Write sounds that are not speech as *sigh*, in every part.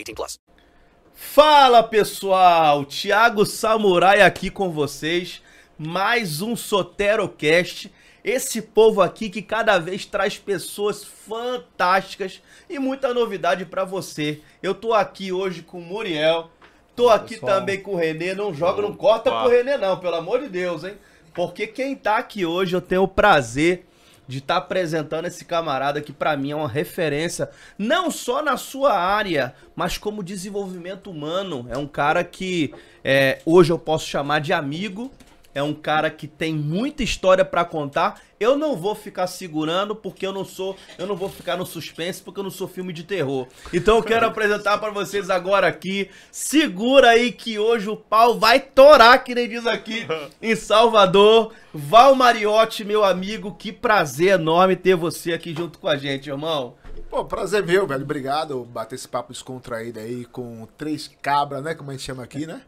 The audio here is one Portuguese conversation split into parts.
18 plus. Fala pessoal, Thiago Samurai aqui com vocês, mais um Soterocast. Esse povo aqui que cada vez traz pessoas fantásticas e muita novidade pra você. Eu tô aqui hoje com o Muriel, tô aqui também com o Renê. Não joga, não corta pro Renê não, pelo amor de Deus, hein? Porque quem tá aqui hoje eu tenho o prazer de estar apresentando esse camarada que pra mim é uma referência, não só na sua área, mas como desenvolvimento humano. É um cara que é, hoje eu posso chamar de amigo. É um cara que tem muita história pra contar. Eu não vou ficar segurando porque eu não sou, eu não vou ficar no suspense porque eu não sou filme de terror. Então eu quero *laughs* apresentar pra vocês agora aqui. Segura aí que hoje o pau vai torar, que nem diz aqui *laughs* em Salvador. Val Mariotti, meu amigo, que prazer enorme ter você aqui junto com a gente, irmão. Pô, prazer meu, velho. Obrigado. Bater esse papo descontraído aí com três cabras, né? Como a gente chama aqui, né?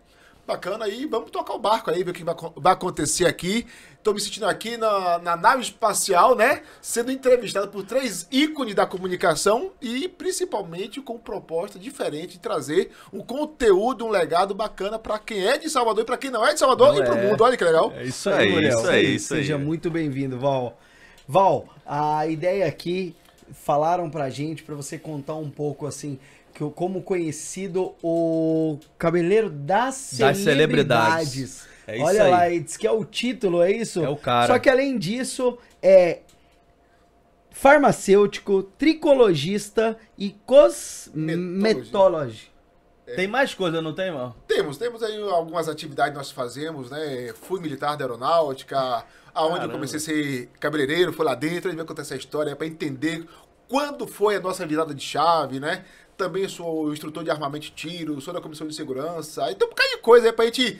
Bacana aí, vamos tocar o barco aí, ver o que vai, vai acontecer aqui. Tô me sentindo aqui na, na nave espacial, né? Sendo entrevistado por três ícones da comunicação e principalmente com proposta diferente de trazer um conteúdo, um legado bacana pra quem é de Salvador e pra quem não é de Salvador Não e pro é. mundo. Olha que legal. É isso aí, Muriel. isso aí, isso Seja aí. muito bem-vindo, Val. Val, a ideia aqui, falaram pra gente, pra você contar um pouco, assim, que, como conhecido o Cabeleiro das, Das Celebridades. celebridades. É isso Olha aí. lá, e diz que é o título, é isso? É o cara. Só que além disso, é farmacêutico, tricologista e cosmetologia. Tem mais coisa, não tem, irmão? Temos, temos aí algumas atividades que nós fazemos, né? Fui militar da aeronáutica, aonde Caramba. eu comecei a ser cabeleireiro, foi lá dentro, a gente vai contar essa história para entender quando foi a nossa virada de chave, né? Também sou instrutor de armamento e tiro, sou da comissão de segurança, tem um bocado de coisa aí pra gente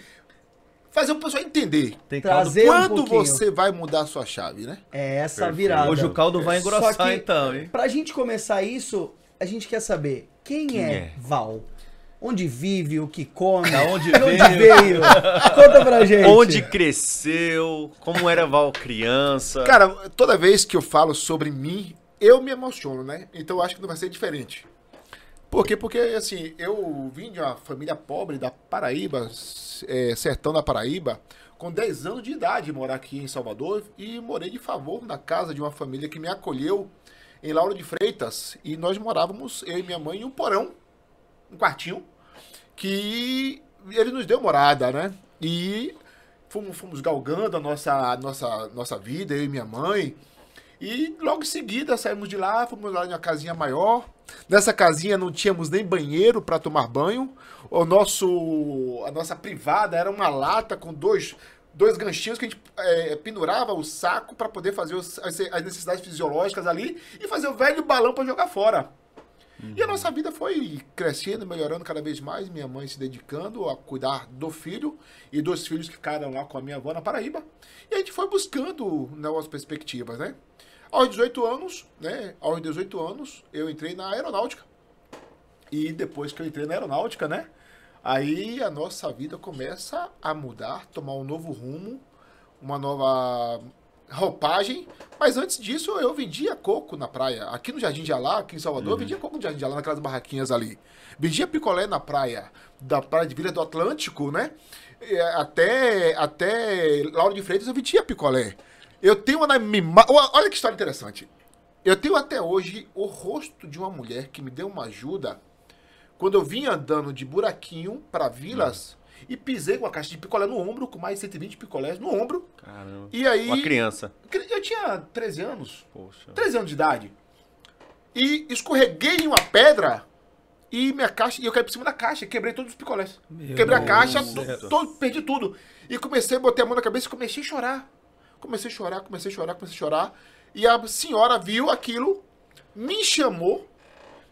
fazer o pessoal entender Tem Trazer- um quando pouquinho. você vai mudar a sua chave, né? É essa virada. Hoje o caldo vai engrossar que, então, hein? Pra gente começar isso, a gente quer saber quem, é, é? Val? Onde vive, o que come? Da onde de onde veio? Conta pra *laughs* gente. Onde cresceu, como era Val criança. Cara, toda vez que eu falo sobre mim, eu me emociono, né? Então eu acho que não vai ser diferente. Por quê? Porque, assim, eu vim de uma família pobre da Paraíba, é, sertão da Paraíba, com 10 anos de idade, morar aqui em Salvador, e morei de favor na casa de uma família que me acolheu em Lauro de Freitas, e nós morávamos, eu e minha mãe, em um porão, um quartinho, que ele nos deu morada, né? E fomos, fomos galgando a nossa, nossa, nossa vida, eu e minha mãe. E logo em seguida saímos de lá, fomos lá em uma casinha maior. Nessa casinha não tínhamos nem banheiro para tomar banho. O nosso, a nossa privada era uma lata com dois, dois ganchinhos que a gente eh, pendurava o saco para poder fazer os- as, as necessidades fisiológicas ali e fazer o velho balão para jogar fora. E a nossa vida foi crescendo, melhorando cada vez mais. Minha mãe se dedicando a cuidar do filho e dos filhos que ficaram lá com a minha avó na Paraíba. E a gente foi buscando novas perspectivas, né? Aos 18 anos, né? Aos 18 anos, eu entrei na aeronáutica. E depois que eu entrei na aeronáutica, né? Aí a nossa vida começa a mudar, tomar um novo rumo, uma nova roupagem. Mas antes disso, eu vendia coco na praia. Aqui no Jardim de Alá, aqui em Salvador, eu vendia coco no Jardim de Alá, naquelas barraquinhas ali. Vendia picolé na praia, da praia de Vila do Atlântico, né? E Até, até Lauro de Freitas eu vendia picolé. Eu tenho na mima... Olha que história interessante. Eu tenho até hoje o rosto de uma mulher que me deu uma ajuda quando eu vinha andando de buraquinho para vilas e pisei com a caixa de picolé no ombro, com mais 120 picolés no ombro. Caramba. E aí. Uma criança. Eu tinha 13 anos. Poxa. 13 anos de idade. E escorreguei em uma pedra e minha caixa. E eu caí por cima da caixa, quebrei todos os picolés. Quebrei a caixa, perdi tudo. E comecei a botar a mão na cabeça e comecei a chorar. Comecei a chorar, comecei a chorar, comecei a chorar. E a senhora viu aquilo, me chamou,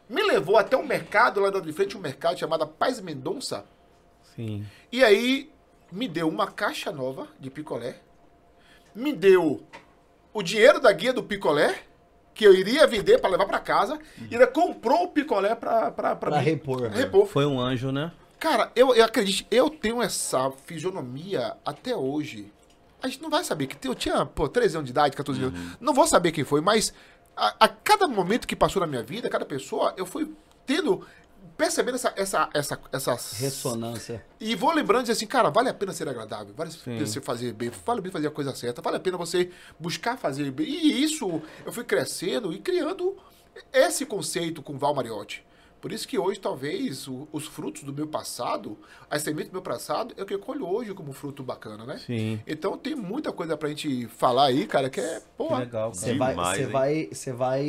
me levou até um mercado lá de frente, um mercado chamado Paz Mendonça. Sim. E aí me deu uma caixa nova de picolé, me deu o dinheiro da guia do picolé, que eu iria vender para levar para casa, e ainda comprou o picolé para repor. repor. Foi um anjo, né? Cara, eu, eu acredito, eu tenho essa fisionomia até hoje. A gente não vai saber que eu tinha, pô, 13 anos de idade, 14 anos. Não vou saber quem foi, mas a, a cada momento que passou na minha vida, cada pessoa, eu fui tendo, percebendo essa, essa, essa, essas Ressonância. e vou lembrando de assim, cara, vale a pena ser agradável, vale a pena você fazer bem, vale a pena fazer a coisa certa, vale a pena você buscar fazer bem. E isso eu fui crescendo e criando esse conceito com Val Mariotti. Por isso que hoje, talvez, o- os frutos do meu passado, as sementes do meu passado, é o que eu colho hoje como fruto bacana, né? Sim. Então tem muita coisa pra gente falar aí, cara, que é, pô, legal, Você cara. vai, você vai, você vai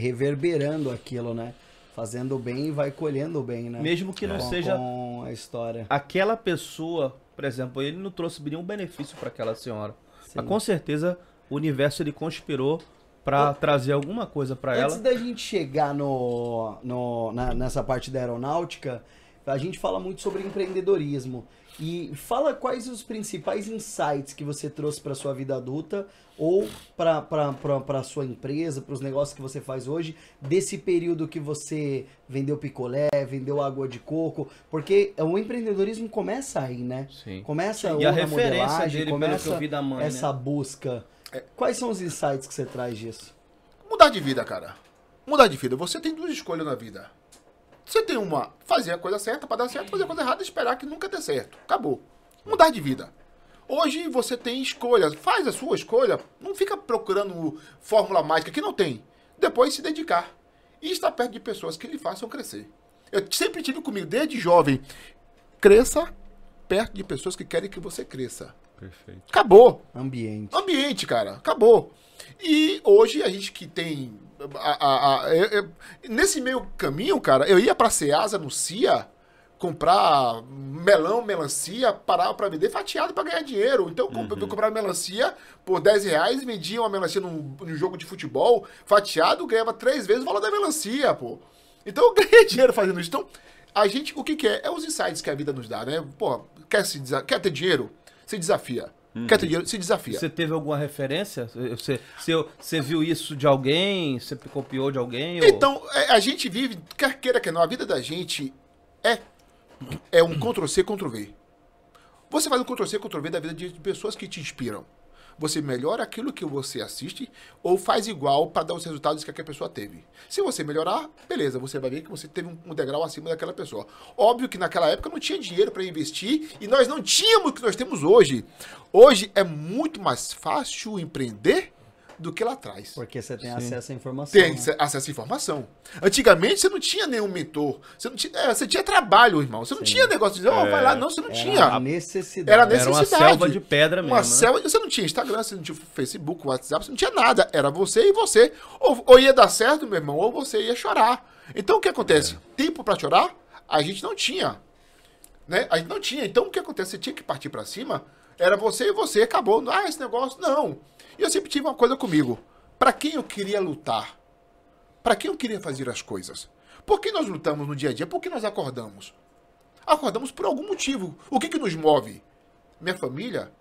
reverberando aquilo, né? Fazendo bem e vai colhendo bem, né? Mesmo que não Com- seja com a história. aquela pessoa, por exemplo, ele não trouxe nenhum benefício para aquela senhora. Sim. Mas com certeza o universo ele conspirou para trazer alguma coisa para Antes ela. da gente chegar no, no- na- nessa parte da aeronáutica, a gente fala muito sobre empreendedorismo. E fala quais os principais insights que você trouxe para sua vida adulta ou para sua empresa, para os negócios que você faz hoje, desse período que você vendeu picolé, vendeu água de coco, porque o empreendedorismo começa aí, né? Sim. Começa E a referência modelagem, dele, pelo começa que eu vi da mãe, essa né? busca. Quais são os insights que você traz disso? Mudar de vida, cara. Mudar de vida. Você tem duas escolhas na vida. Você tem uma, fazer a coisa certa pra dar certo, fazer a coisa errada e esperar que nunca dê certo. Acabou. Mudar de vida. Hoje você tem escolhas. Faz a sua escolha. Não fica procurando fórmula mágica que não tem. Depois se dedicar. E estar perto de pessoas que lhe façam crescer. Eu sempre tive comigo, desde jovem. Cresça perto de pessoas que querem que você cresça. Perfeito. Acabou Ambiente. ambiente, cara. Acabou. E hoje a gente que tem. a- a- a- eu- eu- nesse meio caminho, cara, eu ia pra Ceasa no CIA comprar melão, melancia, parar pra vender fatiado pra ganhar dinheiro. Então eu eu comprava melancia por 10 reais, vendia uma melancia num, num jogo de futebol, fatiado, ganhava três vezes o valor da melancia, pô. Então eu *laughs* ganhei dinheiro fazendo isso. Então, a gente, o que, que é? É os insights que a vida nos dá, né? Pô, quer, se quer ter dinheiro? Se desafia. Quer ter dinheiro? Se desafia. Você teve alguma referência? Você, você, você viu isso de alguém? Você copiou de alguém? ou- Então, é, a gente vive, quer queira que não, a vida da gente é, é um Ctrl-C, Ctrl-V. Você faz um Ctrl-C, Ctrl-V da vida de pessoas que te inspiram. Você melhora aquilo que você assiste ou faz igual para dar os resultados que aquela pessoa teve. Se você melhorar, beleza, você vai ver que você teve um, degrau acima daquela pessoa. Óbvio que naquela época não tinha dinheiro para investir e nós não tínhamos o que nós temos hoje. Hoje é muito mais fácil empreender do que lá atrás. Porque você tem acesso à informação. Tem né? ce- acesso à informação. Antigamente você não tinha nenhum mentor. Você, não tinha, é, você tinha trabalho, irmão. Você não tinha negócio de dizer, ó, vai lá, não, você não Era tinha. a necessidade. Era Era uma necessidade. selva de pedra mesmo, Uma né? selva. Você não tinha Instagram, você não tinha Facebook, WhatsApp, você não tinha nada. Era você e você. Ou, ou ia dar certo, meu irmão, ou você ia chorar. Então o que acontece? Tempo pra chorar, a gente não tinha. Né? A gente não tinha. Então o que acontece? Você tinha que partir pra cima. Era você e você, acabou. Ah, esse negócio. Não. E eu sempre tive uma coisa comigo. Pra quem eu queria lutar? Pra quem eu queria fazer as coisas? Por que nós lutamos no dia a dia? Por que nós acordamos? Acordamos por algum motivo. O que, que nos move? Minha família,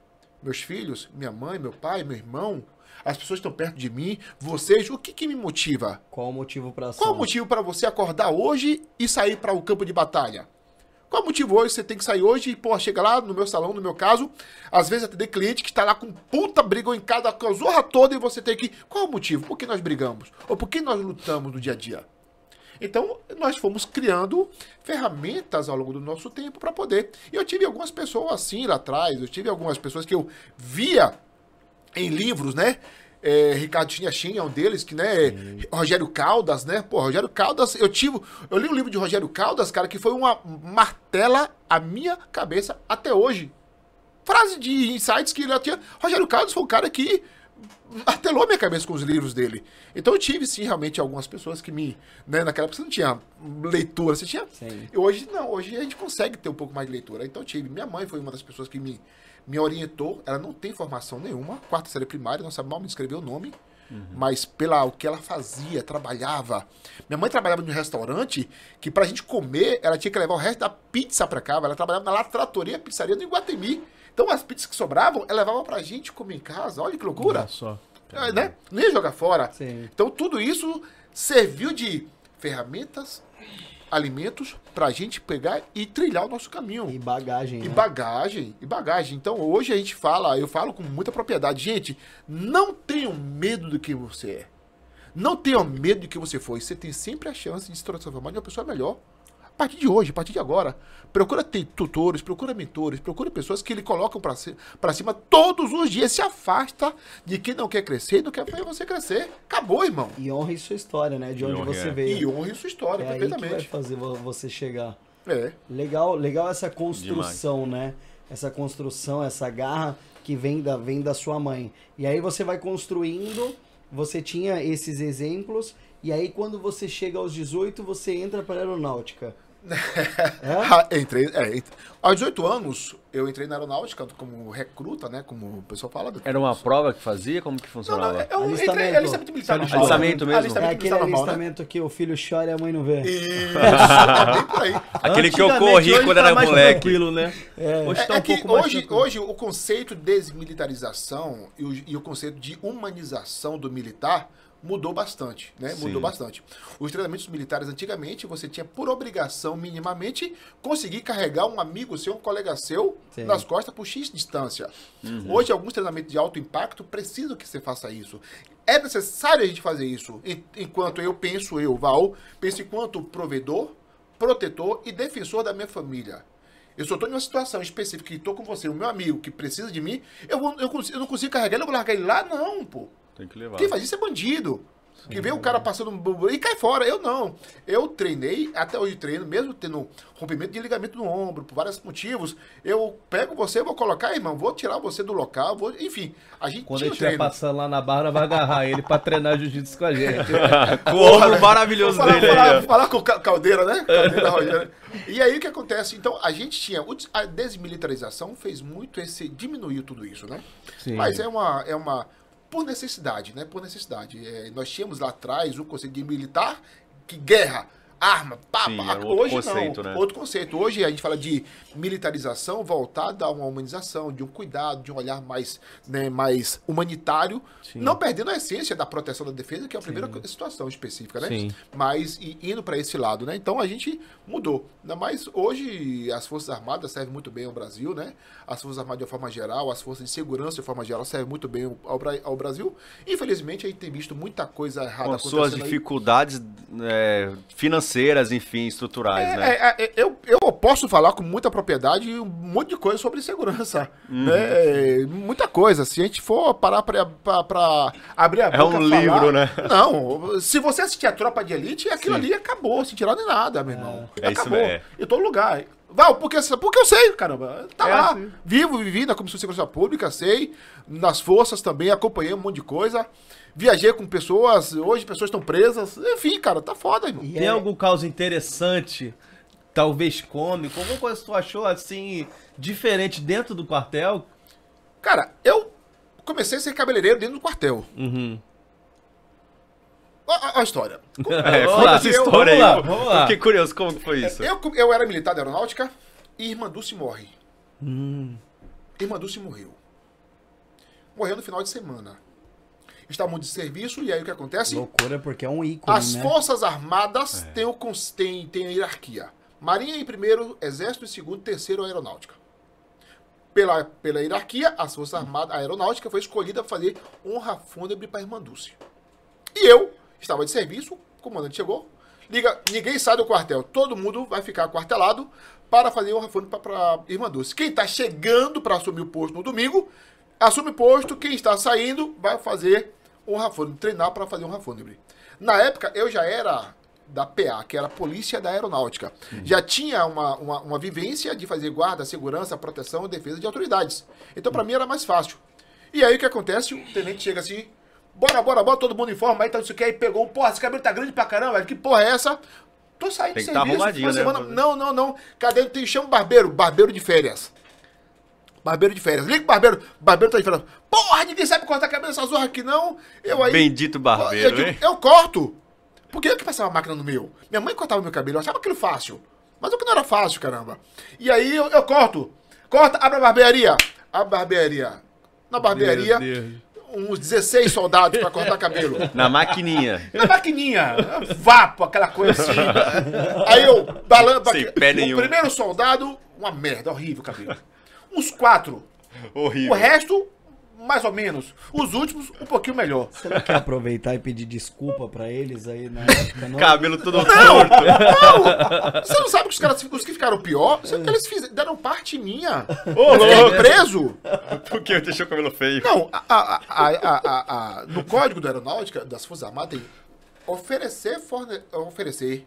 meus filhos, minha mãe, meu pai, meu irmão, as pessoas estão perto de mim, vocês, o que, que me motiva? Qual o motivo ação? Qual o motivo para você acordar hoje e sair para o campo de batalha? Qual motivo hoje você tem que sair hoje e, pô, chega lá no meu salão, no meu caso, às vezes atender cliente que está lá com puta briga em cada com a zorra toda e você tem que. Qual o motivo? Por que nós brigamos? Ou por que nós lutamos no dia a dia? Então, nós fomos criando ferramentas ao longo do nosso tempo para poder. E eu tive algumas pessoas assim lá atrás, eu tive algumas pessoas que eu via em livros, né? É, Ricardo Chinhachin é um deles, que, né? Rogério Caldas, né? Pô, Rogério Caldas, eu tive. Eu li um livro de Rogério Caldas, cara, que foi uma martela a minha cabeça até hoje. Frase de insights que ele tinha. Rogério Caldas foi um cara que martelou minha cabeça com os livros dele. Então eu tive, sim, realmente algumas pessoas que me. Né, naquela época você não tinha leitura, você tinha. Sim. E hoje não, hoje a gente consegue ter um pouco mais de leitura. Então eu tive. Minha mãe foi uma das pessoas que me, me orientou. Ela não tem formação nenhuma, quarta série primária, não sabe mal me escrever o nome. Mas pela o que ela fazia, trabalhava. Minha mãe trabalhava num restaurante que pra gente comer, ela tinha que levar o resto da pizza pra cá. Ela trabalhava na latratoria pizzaria do Iguatemi. Então as pizzas que sobravam, ela levava pra gente comer em casa. Olha que loucura. Olha só. É, né? Não ia jogar fora. Sim. Então tudo isso serviu de ferramentas, alimentos pra gente pegar e trilhar o nosso caminho. E bagagem. E né? bagagem, e bagagem. Então hoje a gente fala, eu falo com muita propriedade, gente, não tenham medo do que você é. Não tenham medo do que você foi. Você tem sempre a chance de se transformar em uma pessoa melhor. A partir de hoje, a partir de agora. Procura ter tutores, procura mentores, procura pessoas que ele colocam pra, ci- pra cima todos os dias. Se afasta de quem não quer crescer e não quer ver você crescer. Acabou, irmão. E honre sua história, né? De onde honre, você é. veio. E honre sua história, é aí que vai perfeitamente. fazer vo- você chegar. É. Legal, legal essa construção, né? Essa construção, essa garra que vem da, vem da sua mãe. E aí você vai construindo, você tinha esses exemplos, e aí quando você chega aos 18, você entra para a aeronáutica. *laughs* É? Ah, entrei, é, ent- aos 18 anos, eu entrei na aeronáutica como recruta, né? Como o pessoal fala. Era uma prova que fazia? Como que Não, funcionava? não, é, eu Alistamento. entrei, é alistamento militar normal. Alistamento mesmo? É Alistamento aquele militar normal, né? alistamento que o filho chora e a mãe não vê. Isso, é bem por aí. *laughs* Aquele que eu corri hoje quando tá era mais moleque. tranquilo, né? Hoje É, tá é um que hoje, hoje o conceito de desmilitarização e o, e o conceito de humanização do militar mudou bastante, né? Mudou Sim. bastante. Os treinamentos militares antigamente você tinha por obrigação minimamente conseguir carregar um amigo seu, um colega seu Sim. nas costas por X distância. Hoje alguns treinamentos de alto impacto precisam que você faça isso. É necessário a gente fazer isso. En- Enquanto eu penso, eu, Val, penso enquanto provedor, protetor e defensor da minha família. Eu só estou em uma situação específica que estou com você, o meu amigo que precisa de mim, eu, vou- eu, eu não consigo carregar ele, eu vou largar ele lá? Não, pô. Tem que levar. Quem faz isso é bandido. Que vê o cara passando um e cai fora. Eu não. Eu treinei, até hoje treino, mesmo tendo rompimento de ligamento no ombro, por vários motivos. Eu pego você, vou colocar, irmão, vou tirar você do local, vou, enfim. A gente Quando tinha ele o estiver passando lá na barra, vai agarrar ele pra treinar jiu-jitsu com a gente. *laughs* Com o ombro maravilhoso Vou falar, dele falar, falar com o Ca- Caldeira, né? Caldeira Rogério. E aí o que acontece? Então, a gente tinha. A desmilitarização fez muito esse. diminuiu tudo isso, né? Sim. Mas é uma. É uma por necessidade, né? Por necessidade. É, nós tínhamos lá atrás o conceito de militar, que guerra, arma, pá, Sim, pá. era outro Hoje conceito, não. né? Outro conceito. Hoje a gente fala de militarização voltada a uma humanização, de um cuidado, de um olhar mais, né, mais humanitário, não perdendo a essência da proteção da defesa, que é a primeira situação específica, né? Sim. Mas e- indo para esse lado, né? Então a gente mudou. Ainda mais hoje as Forças Armadas servem muito bem ao Brasil, né? As Forças Armadas de uma forma geral, as Forças de Segurança de uma forma geral servem muito bem ao, ao Brasil. Infelizmente a gente tem visto muita coisa errada Com as suas dificuldades é, financeiras, enfim, estruturais, né? É, é, é, eu, eu posso falar com muita propriedade um monte de coisa sobre segurança. Uhum. Né? É, Muita coisa. Se a gente for parar pra abrir a É boca um falar- livro, né? Não. Se você assistir a Tropa de Elite, aquilo ali acabou, sem tirar nem nada, meu irmão. É isso acabou. mesmo, é. Em todo lugar. Val, porque, porque eu sei, caramba. Tá É lá. assim. Vivo, vivi na Comissão de Segurança Pública, sei. Nas forças também, acompanhei um monte de coisa. Viajei com pessoas, hoje pessoas estão presas. Enfim, cara, tá foda, irmão. E Tem é- algum caso interessante, talvez cômico, alguma coisa que tu achou assim, diferente dentro do quartel? Cara, eu comecei a ser cabeleireiro dentro do quartel. Uhum. Ó a história. *laughs* É, Vamos conta lá, essa história vamos aí. lá, eu- vamos lá. Fiquei curioso, como que foi isso? Eu, eu era militar da aeronáutica e Irmã Dulce morre. Hum. Irmã Dulce morreu. morreu no final de semana. Estavam de serviço e aí o que acontece? Loucura, porque é um ícone, As né? Forças Armadas têm, o, têm, têm a hierarquia. Marinha em primeiro, Exército em segundo, terceiro, Aeronáutica. Pela, pela hierarquia, as Forças Armadas, a Aeronáutica foi escolhida para fazer honra fúnebre para a Irmã Dulce. E eu estava de serviço, o comandante chegou, liga, ninguém sai do quartel, todo mundo vai ficar quartelado para fazer honra fúnebre para a Irmã Dulce. Quem está chegando para assumir o posto no domingo, assume o posto, quem está saindo vai fazer honra fúnebre, treinar para fazer honra fúnebre. Na época, eu já era da PA, que era a Polícia da Aeronáutica. Já tinha uma, uma, uma vivência de fazer guarda, segurança, proteção e defesa de autoridades. Então, para mim, era mais fácil. E aí, o que acontece? O tenente chega assim, bora, bora, bora, todo mundo em forma, aí tá não sei o que, aí pegou, porra, esse cabelo tá grande pra caramba, velho, que porra é essa? Tô saindo Tem de tá serviço, uma né? Não, não, não. Cadê? Tem, chama barbeiro, barbeiro de férias. Barbeiro de férias. Liga pro barbeiro, barbeiro tá de férias. Porra, ninguém sabe cortar cabelo dessa zorra aqui, não. Eu aí... Bendito barbeiro, eu, digo, hein? eu corto. Por que eu que passava a máquina no meu? Minha mãe cortava meu cabelo, eu achava aquilo fácil. Mas o que não era fácil, caramba. E aí eu, eu corto. Corta, abre a barbearia. Abre a barbearia. Na barbearia, uns 16 soldados pra cortar cabelo. *laughs* Na maquininha. Na maquininha, vapo, aquela coisa assim. *laughs* Aí eu balanço. Sem pé O nenhum. primeiro soldado, uma merda, horrível o cabelo. Uns quatro. O Horrível. resto, mais ou menos. Os últimos, um pouquinho melhor. Você não quer aproveitar e pedir desculpa pra eles aí na época, não? Cabelo todo Não! torto. Não! Você não sabe que os caras, os que ficaram pior, eles fiz- deram parte minha. Ô, louco. preso. Porque deixou o cabelo feio. Não, a- a- a- a- a- a- no código da aeronáutica das Forças Armadas tem oferecer, forne- oferecer,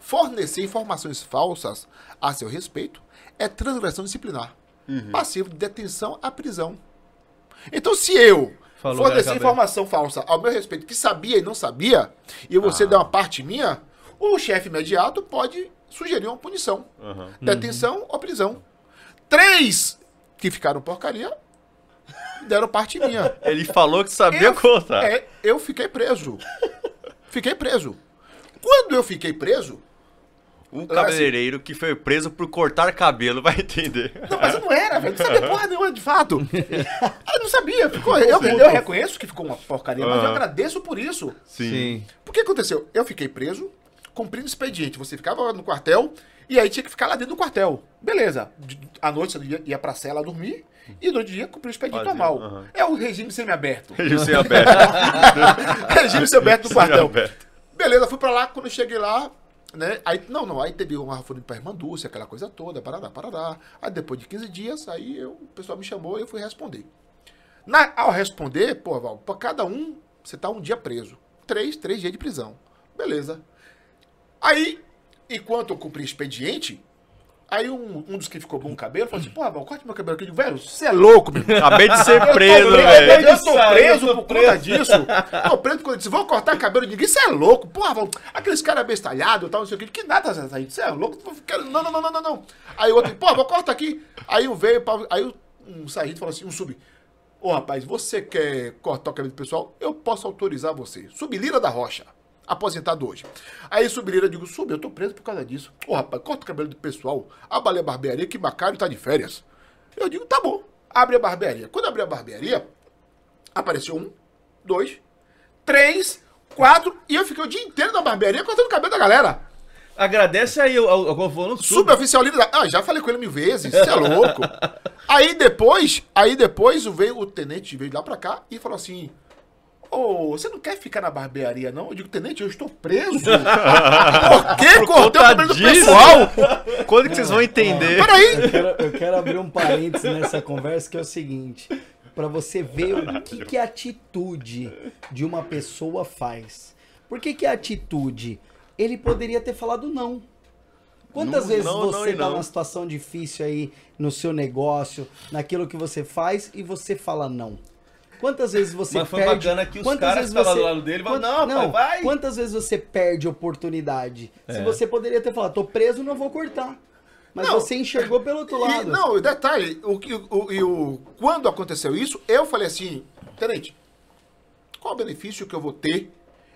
fornecer informações falsas a seu respeito é transgressão disciplinar. Passivo de detenção à prisão. Então, se eu Falou, fornecer Gabriel. informação falsa ao meu respeito, que sabia e não sabia, e você der uma parte minha, o chefe imediato pode sugerir uma punição. Detenção ou prisão. Três que ficaram porcaria deram parte minha. *laughs* Ele falou que sabia Eu- contar. É, eu fiquei preso. Fiquei preso. Quando eu fiquei preso, Um cabeleireiro que foi preso por cortar cabelo *laughs* vai entender. Não, mas eu não era, velho. Não sabia *laughs* porra nenhuma, de fato. *laughs* Eu não sabia. Ficou, eu, eu reconheço que ficou uma porcaria, mas eu agradeço por isso. Sim. O que aconteceu? Eu fiquei preso, cumprindo expediente. Você ficava no quartel e aí tinha que ficar lá dentro do quartel. Beleza. À noite você ia, ia pra cela dormir e durante o dia cumprir o expediente Fazia, normal. É o regime semiaberto. Regime sem aberto. regime semiaberto do quartel. Semiaberto. Beleza, fui pra lá, quando eu cheguei lá, né? Aí, não, não, aí teve uma pra irmã Dulce, aquela coisa toda, parará, parará. Aí depois de 15 dias, aí eu, o pessoal me chamou e eu fui responder. Na, ao responder, pô, Val, pra cada um, você tá um dia preso. Três, três dias de prisão. Beleza. Aí, enquanto eu cumpri expediente, aí um, um dos que ficou com o cabelo falou assim, pô, Val, corte meu cabelo aqui. Eu digo, velho, você é louco, meu. Acabei de ser Eu tô preso, preso, velho. Eu tô Isso aí, preso eu tô por conta disso. Tô preso por conta disso. Vou cortar cabelo de ninguém. Isso é louco. Porra, vão- aqueles caras bestalhados e tal, não sei o que. Que nada, Zé, Isso é louco. Não, não, não, não, não, não. Aí o outro, pô, vou cortar aqui. Aí um veio, aí um sargento falou assim, um sub. Ô, rapaz, você quer cortar o cabelo do pessoal? Eu posso autorizar você. Sublira da Rocha. Aposentado hoje. Aí Sublira, eu digo, Sub, eu tô preso por causa disso. Ô, rapaz, corta o cabelo do pessoal. Abalei a barbearia que Macário tá de férias. Eu digo, tá bom. Abre a barbearia. Quando abri a barbearia, apareceu um, dois, três, quatro, e eu fiquei o dia inteiro na barbearia cortando o cabelo da galera. Agradece aí ao, ao, ao falando sub. Suboficial da... Ah, já falei com ele mil vezes, você é louco. *laughs* aí depois, aí depois veio o tenente, veio lá pra cá e falou assim... Ô, você não quer ficar na barbearia, não? Eu digo, tenente, eu estou preso. *laughs* Por que cortei o cabelo do pessoal? Quando que vocês vão entender? Peraí. Eu quero, eu quero abrir um parênteses nessa conversa que é o seguinte, Pra você ver o que, que a atitude de uma pessoa faz. Por que, que a atitude? Ele poderia ter falado não. Quantas Não, vezes não, você e tá não. numa situação difícil aí no seu negócio, naquilo que você faz e você fala não? Quantas vezes você Mas foi perde... bacana que os quantas caras vezes você- do lado dele Quant- "Não, pai, vai." Quantas vezes você perde oportunidade? Se É. você poderia ter falado, tô preso, não vou cortar. Mas Não. você enxergou pelo outro E, lado. não, o detalhe, o, que- o, e o, quando aconteceu isso, eu falei assim, tenente, qual o benefício que eu vou ter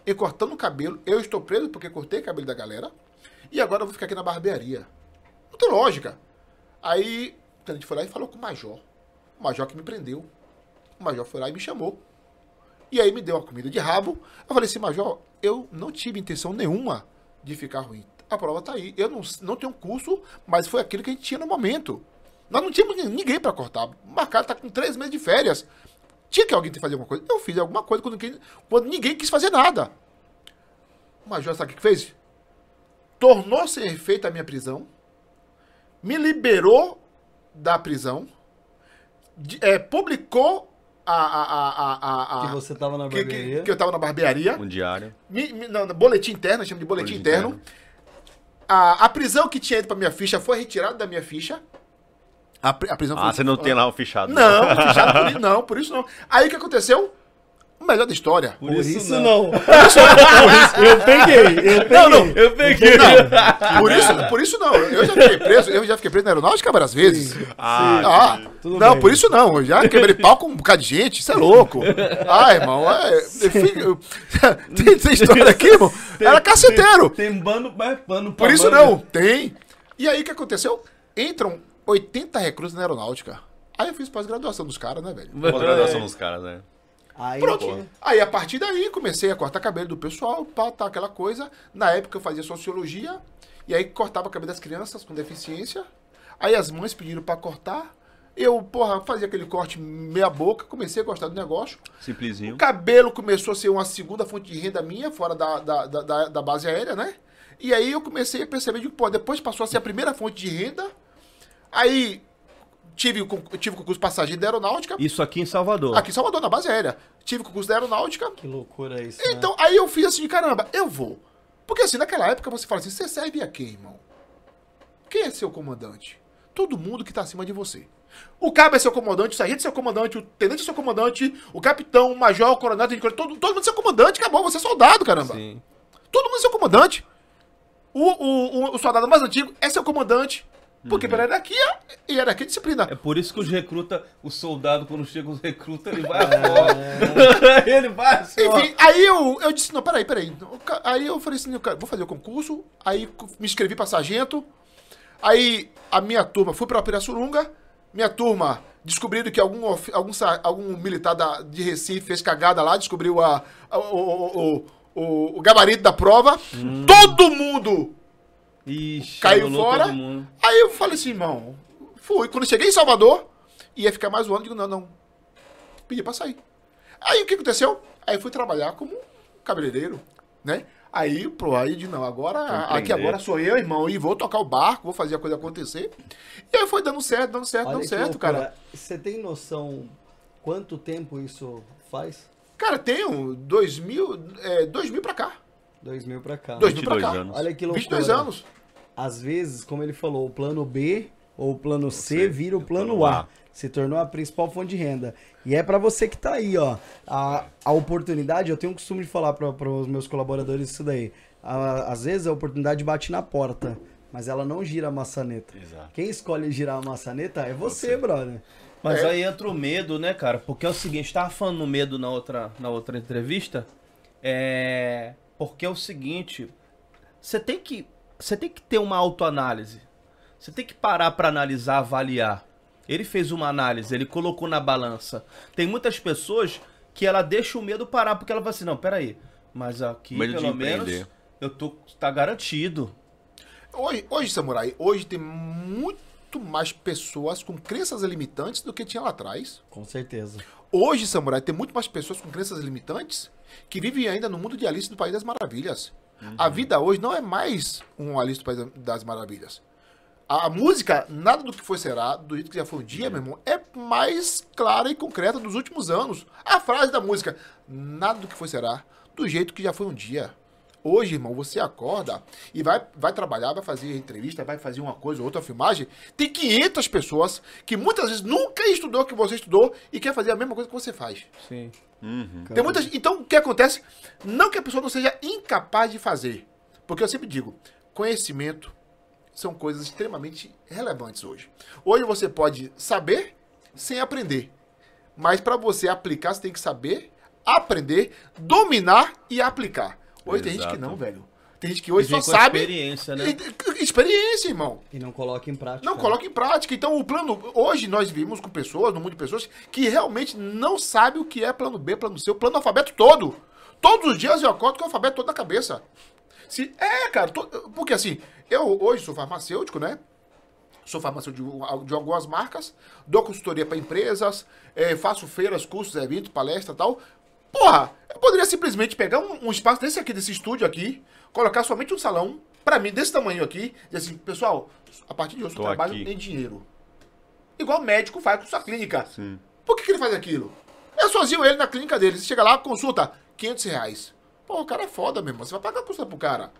em cortando o cabelo? Eu estou preso porque cortei o cabelo da galera e agora eu vou ficar aqui na barbearia. Não tem lógica. Aí o tenente foi lá e falou com o major. O major que me prendeu. O major foi lá e me chamou. E aí me deu uma comida de rabo. Eu falei assim, major, eu não tive intenção nenhuma de ficar ruim. A prova tá aí. Eu não, não tenho curso, mas foi aquilo que a gente tinha no momento. Nós não tínhamos ninguém para cortar. O Marcado tá com três meses de férias. Tinha que alguém ter que fazer alguma coisa. Eu fiz alguma coisa quando ninguém, quando ninguém quis fazer nada. O major sabe o que fez? Tornou sem efeito a minha prisão. Me liberou da prisão. de- é, publicou a, a, a, a, a- a- Que você tava na que, que- barbearia. que eu tava na barbearia. Um diário. Me, me, não, no boletim interno, chama de boletim, Boletim interno. A, a prisão que tinha ido pra minha ficha foi retirada da minha ficha. A, a prisão Ah, foi- você não tem lá o fichado. Não, fichado por não, por isso não. Aí o que aconteceu? O melhor da história. Por, Por isso, isso não. não. eu peguei, eu peguei. Não, não, Eu peguei. Por isso, por isso não. Eu já fiquei preso, eu já fiquei preso na aeronáutica várias vezes. Ah, Ah, Tudo não, bem. por isso não. Eu já quebrei pau com um bocado de gente. Isso é louco. Ah, irmão, é, *laughs* tem, tem história aqui, irmão. Era caceteiro. Tem bando, mas pano Por isso bando. não, tem. E aí o que aconteceu? Entram 80 recrutas na aeronáutica. Aí eu fiz pós-graduação dos caras, né, velho? pós-graduação dos caras, né? Aí, Pronto. Aí a partir daí comecei a cortar cabelo do pessoal, pá, tá, aquela coisa. Na época eu fazia sociologia, e aí cortava cabelo das crianças com deficiência. Aí as mães pediram pra cortar. Eu, porra, fazia aquele corte meia boca, comecei a gostar do negócio. Simplesinho. O cabelo começou a ser uma segunda fonte de renda minha, fora da, da, da, da- base aérea, né? E aí eu comecei a perceber de, pô, depois passou a ser a primeira fonte de renda. Aí tive, tive concurso passageiro da aeronáutica. Isso aqui em Salvador. Aqui em Salvador, na base aérea. Tive concurso da aeronáutica. Que loucura isso, né? Então, aí eu fiz assim, caramba, eu vou. Porque assim, naquela época você fala assim, você serve a quem, irmão? Quem é seu comandante? Todo mundo que tá acima de você. O cabo é seu comandante, o sargento é seu comandante, o tenente é seu comandante, o capitão, o major, o coronel, o tenente, todo, todo mundo é seu comandante, acabou, você é soldado, caramba. Sim. Todo mundo é seu comandante. O, o, o, o soldado mais antigo é seu comandante. Porque pela hierarquia, e hierarquia é disciplina. É por isso que os recruta, o soldado, quando chega os recruta, ele vai fora. *laughs* ele vai assim, ó. Enfim, aí eu, eu disse, não, peraí, peraí. Aí eu falei assim, cara, vou fazer o concurso. Aí me inscrevi pra sargento. Aí a minha turma, fui pra Pirassununga. Minha turma descobriram que algum, algum, algum militar da- de Recife fez cagada lá, descobriu a, a- o, o, o, o- o gabarito da prova. Todo mundo Ixi, caiu fora. Aí eu falei assim, irmão, fui. Quando eu cheguei em Salvador, ia ficar mais um ano, digo, não, não. Pedi pra sair. Aí o que aconteceu? Aí eu fui trabalhar como cabeleireiro, né? Aí, pro aí de não, agora, aqui agora sou eu, irmão, e vou tocar o barco, vou fazer a coisa acontecer. E aí foi dando certo, dando certo, Olha dando certo, loucura. cara. Você tem noção quanto tempo isso faz? Cara, tenho dois mil, é, dois mil pra cá. 2000 pra cá. Dois mil pra 22 cá. anos. Olha que loucura. 22 anos. Às vezes, como ele falou, o plano B ou o plano C C, vira o plano plano A. A. Se tornou a principal fonte de renda. E é pra você que tá aí, ó. A, a oportunidade, eu tenho o costume de falar para os meus colaboradores isso daí. A- às vezes a oportunidade bate na porta, mas ela não gira a maçaneta. Exato. Quem escolhe girar a maçaneta é você, brother. Mas É. aí entra o medo, né, cara? Porque é o seguinte, tava falando no medo na outra, na outra entrevista. É. Porque é o seguinte, você tem que. Você tem que ter uma autoanálise. Você tem que parar pra analisar, avaliar. Ele fez uma análise, ele colocou na balança. Tem muitas pessoas que ela deixa o medo parar, porque ela fala assim, não, peraí. Mas aqui, Medo de pelo menos, eu tô. tá garantido. Hoje, hoje, Samurai, hoje tem muito mais pessoas com crenças limitantes do que tinha lá atrás. Com certeza. Hoje, Samurai, tem muito mais pessoas com crenças limitantes que vivem ainda no mundo de Alice do País das Maravilhas. A vida hoje não é mais um Alice do País das Maravilhas. A, a música, nada do que foi será, do jeito que já foi um dia, meu irmão, é mais clara e concreta dos últimos anos. A frase da música, nada do que foi será, do jeito que já foi um dia. Hoje, irmão, você acorda e vai, vai trabalhar, vai fazer entrevista, vai fazer uma coisa ou outra filmagem. Tem 500 pessoas que muitas vezes nunca estudou o que você estudou e quer fazer a mesma coisa que você faz. Sim. Tem muitas, então, o que acontece? Não que a pessoa não seja incapaz de fazer. Porque eu sempre digo, conhecimento são coisas extremamente relevantes hoje. Hoje você pode saber sem aprender. Mas para você aplicar, você tem que saber, aprender, dominar e aplicar. Hoje tem gente que Exato. não, velho. Tem gente que hoje só sabe. experiência, né? Experiência, irmão. E não coloca em prática. Não coloca em prática. Então, o plano. Hoje nós vivemos com pessoas, no mundo de pessoas, que realmente não sabem o que é plano B, plano C, o plano alfabeto todo. Todos os dias eu acordo com o alfabeto todo na cabeça. Se, é, cara, to- porque assim, eu hoje sou farmacêutico, né? Sou farmacêutico de, de algumas marcas, dou consultoria para empresas, eh, faço feiras, cursos, eventos, palestra e tal. Porra, eu poderia simplesmente pegar um, um espaço desse aqui, desse estúdio aqui, colocar somente um salão, pra mim, desse tamanho aqui, e assim, pessoal, a partir de hoje eu trabalho aqui. em dinheiro. Igual o médico faz com sua clínica. Sim. Por que, que ele faz aquilo? É sozinho ele na clínica dele. Você chega lá, consulta, 500 reais. Pô, o cara é foda, meu irmão. Você vai pagar a consulta pro cara.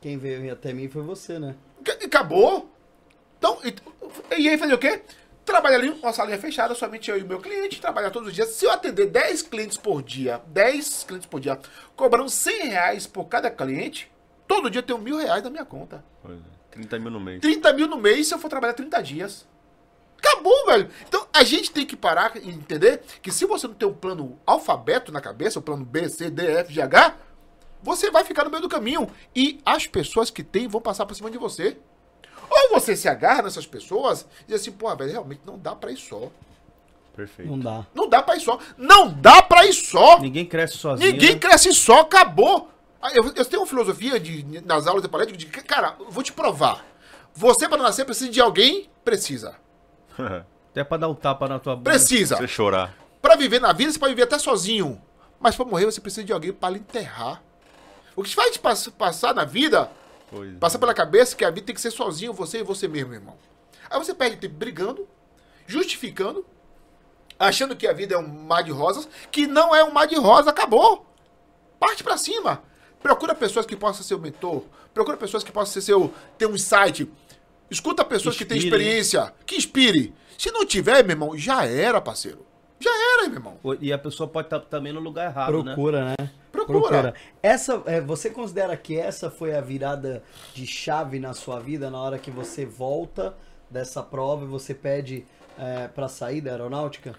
Quem veio até mim foi você, né? Acabou. Então, e, e aí fazer o quê? Trabalha ali, uma salinha fechada, somente eu e o meu cliente, trabalhar todos os dias. Se eu atender 10 clientes por dia, 10 clientes por dia, cobrando 100 reais por cada cliente, todo dia eu tenho mil reais na minha conta. Pois é. 30 mil no mês. 30 mil no mês se eu for trabalhar 30 dias. Acabou, velho. Então a gente tem que parar e entender que se você não tem um plano alfabeto na cabeça, o plano B, C, D, F, G, H, você vai ficar no meio do caminho. E as pessoas que têm vão passar por cima de você. Ou você se agarra nessas pessoas e diz assim, pô, velho, realmente não dá pra ir só. Perfeito. Não dá. Não dá pra ir só. Não dá pra ir só. Ninguém cresce sozinho. Ninguém né? cresce só, acabou. Ah, Eu, eu tenho uma filosofia de, nas aulas de palestra de que, cara, eu vou te provar. Você, para nascer, precisa de alguém? Precisa. *laughs* Até pra dar um tapa na tua bunda. Precisa. Você chorar. Pra viver na vida, você pode viver até sozinho. Mas pra morrer, você precisa de alguém para lhe enterrar. O que te faz pass- passar na vida, Pois é. passar pela cabeça que a vida tem que ser sozinho, você e você mesmo, irmão. Aí você perde tempo brigando, justificando, achando que a vida é um mar de rosas, que não é um mar de rosas, acabou. Parte pra cima. Procura pessoas que possam ser o mentor. Procura pessoas que possam ser seu, ter um insight. Escuta pessoas que, têm experiência, que inspire. Se não tiver, meu irmão, já era, parceiro. Já era, meu irmão. E a pessoa pode estar também no lugar errado, né? Procura, né? Procura. Essa, é, você considera que essa foi a virada de chave na sua vida na hora que você volta dessa prova e você pede é, para sair da aeronáutica?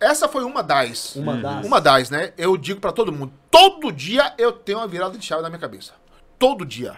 Essa foi uma das. Uma das. Uma das, né? Eu digo pra todo mundo. Todo dia eu tenho uma virada de chave na minha cabeça. Todo dia.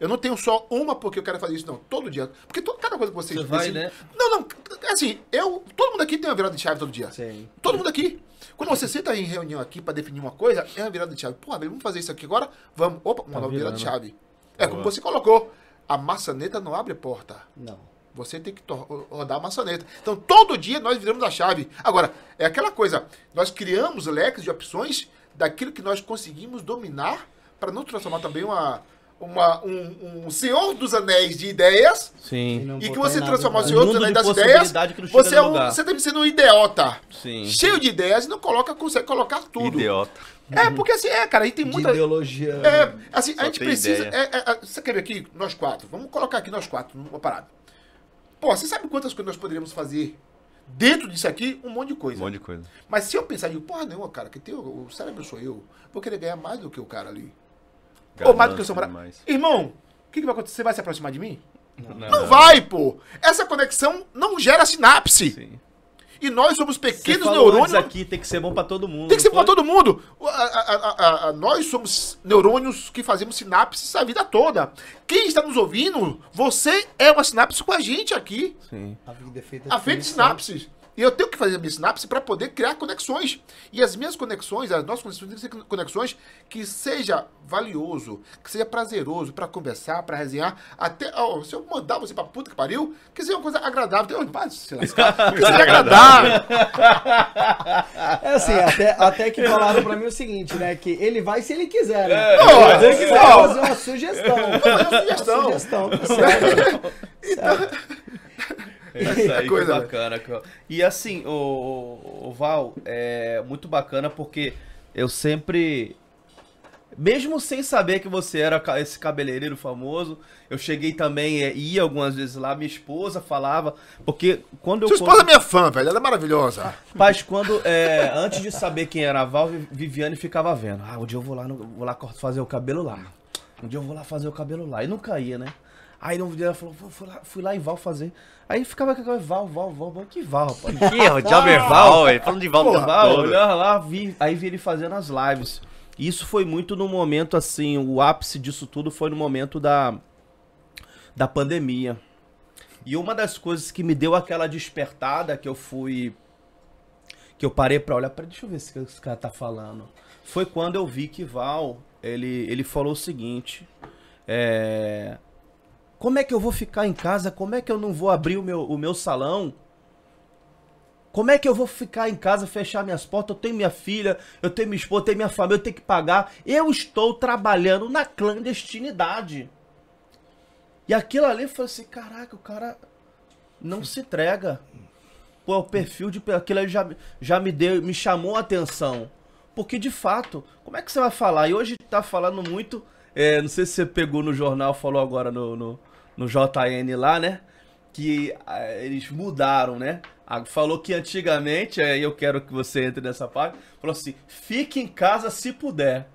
Eu não tenho só uma porque eu quero fazer isso, não. Todo dia. Porque todo, cada coisa que você... Você vai, né? Não, não. Assim, eu... Todo mundo aqui tem uma virada de chave todo dia. Sim. Todo mundo aqui. Quando você senta em reunião aqui pra definir uma coisa, é uma virada de chave. Pô, vamos fazer isso aqui agora? Vamos. Opa, uma nova virada de chave. É como você colocou. A maçaneta não abre porta. Não. Você tem que rodar a maçaneta. Então, todo dia nós viramos a chave. Agora, é aquela coisa. Nós criamos leques de opções daquilo que nós conseguimos dominar para não transformar também uma, uma, um, um senhor dos anéis de ideias Sim. não e que você transformar o senhor dos anéis de das ideias. Você, é um, você deve ser um idiota. Sim. Cheio de ideias e não coloca, consegue colocar tudo. Idiota. É, porque assim, é, cara, aí tem De muita. ideologia. É, assim, a Só gente tem precisa. é, é, é, você quer ver aqui, nós quatro? Vamos colocar aqui nós quatro numa parada. Pô, você sabe quantas coisas nós poderíamos fazer dentro disso aqui? Um monte de Um coisa. monte de coisa. Mas se eu pensar, digo, porra, não, cara, que tem o, o cérebro sou eu, vou querer ganhar mais do que o cara ali. Ou mais do que o seu Ganância namorado. demais. Irmão, o que, que vai acontecer? Você vai se aproximar de mim? Não. Não vai, pô! Essa conexão não gera sinapse. Sim. E nós somos pequenos falou neurônios. antes aqui, tem que ser bom pra todo mundo. Tem que ser não pra foi? todo mundo. A- a- a- a- a- nós somos neurônios que fazemos sinapses a vida toda. Quem está nos ouvindo, você é uma sinapse com a gente aqui. Sim. A vida é feita A feita de sinapses. E eu tenho que fazer a minha sinapse para poder criar conexões. E as minhas conexões, as nossas conexões, têm que ser conexões que seja valioso, que seja prazeroso para conversar, para resenhar. Até, ó, se eu mandar você pra puta que pariu, que seja uma coisa agradável. Tem- Vai se lascar. *laughs* Que seja agradável. *laughs* É assim, até, até que falaram pra mim o seguinte, né? Que ele vai se ele quiser, né? Não, Mas ele quiser fazer uma sugestão. fazer uma sugestão. Uma sugestão, tá certo. *laughs* Isso aí, *laughs* Coisa, que bacana. cara. E assim, o, o- Val, é muito bacana porque eu sempre. Mesmo sem saber que você era esse cabeleireiro famoso, eu cheguei também, é, ia algumas vezes lá, minha esposa falava, porque quando eu. Sua esposa é minha fã, velho. Ela é maravilhosa. Mas quando, é, antes de saber quem era a Val, Vi- Viviane ficava vendo. Ah, um dia eu vou lá, vou lá fazer o cabelo lá. Um dia eu vou lá fazer o cabelo lá. E não caía, né? Aí um dia ela falou, "Vou- fui lá, fui lá em Val fazer. Aí ficava com aquela Val, Val, Val, Val, que Val, rapaz. Ih, o diabo é Val, velho. Falando de Val tempo Val, olhava lá, vi, aí vi ele fazendo as lives. Isso foi muito no momento, assim, o ápice disso tudo foi no momento da, da pandemia. E uma das coisas que me deu aquela despertada que eu fui. Que eu parei pra olhar. Peraí, deixa eu ver se esse cara tá falando. Foi quando eu vi que Val, ele, ele falou o seguinte. É. Como é que eu vou ficar em casa? Como é que eu não vou abrir o meu, o meu salão? Como é que eu vou ficar em casa, fechar minhas portas? Eu tenho minha filha, eu tenho minha esposa, eu tenho minha família, eu tenho que pagar. Eu estou trabalhando na clandestinidade. E aquilo ali foi assim, caraca, o cara não se entrega. Pô, o perfil de aquilo ali já, já me deu, me chamou a atenção. Porque de fato, como é que você vai falar? E hoje tá falando muito, é, não sei se você pegou no jornal, falou agora no, no, no JN lá, né? Que ah, eles mudaram, né? Ah, Falou que antigamente, aí eu quero que você entre nessa parte, falou assim, fique em casa se puder.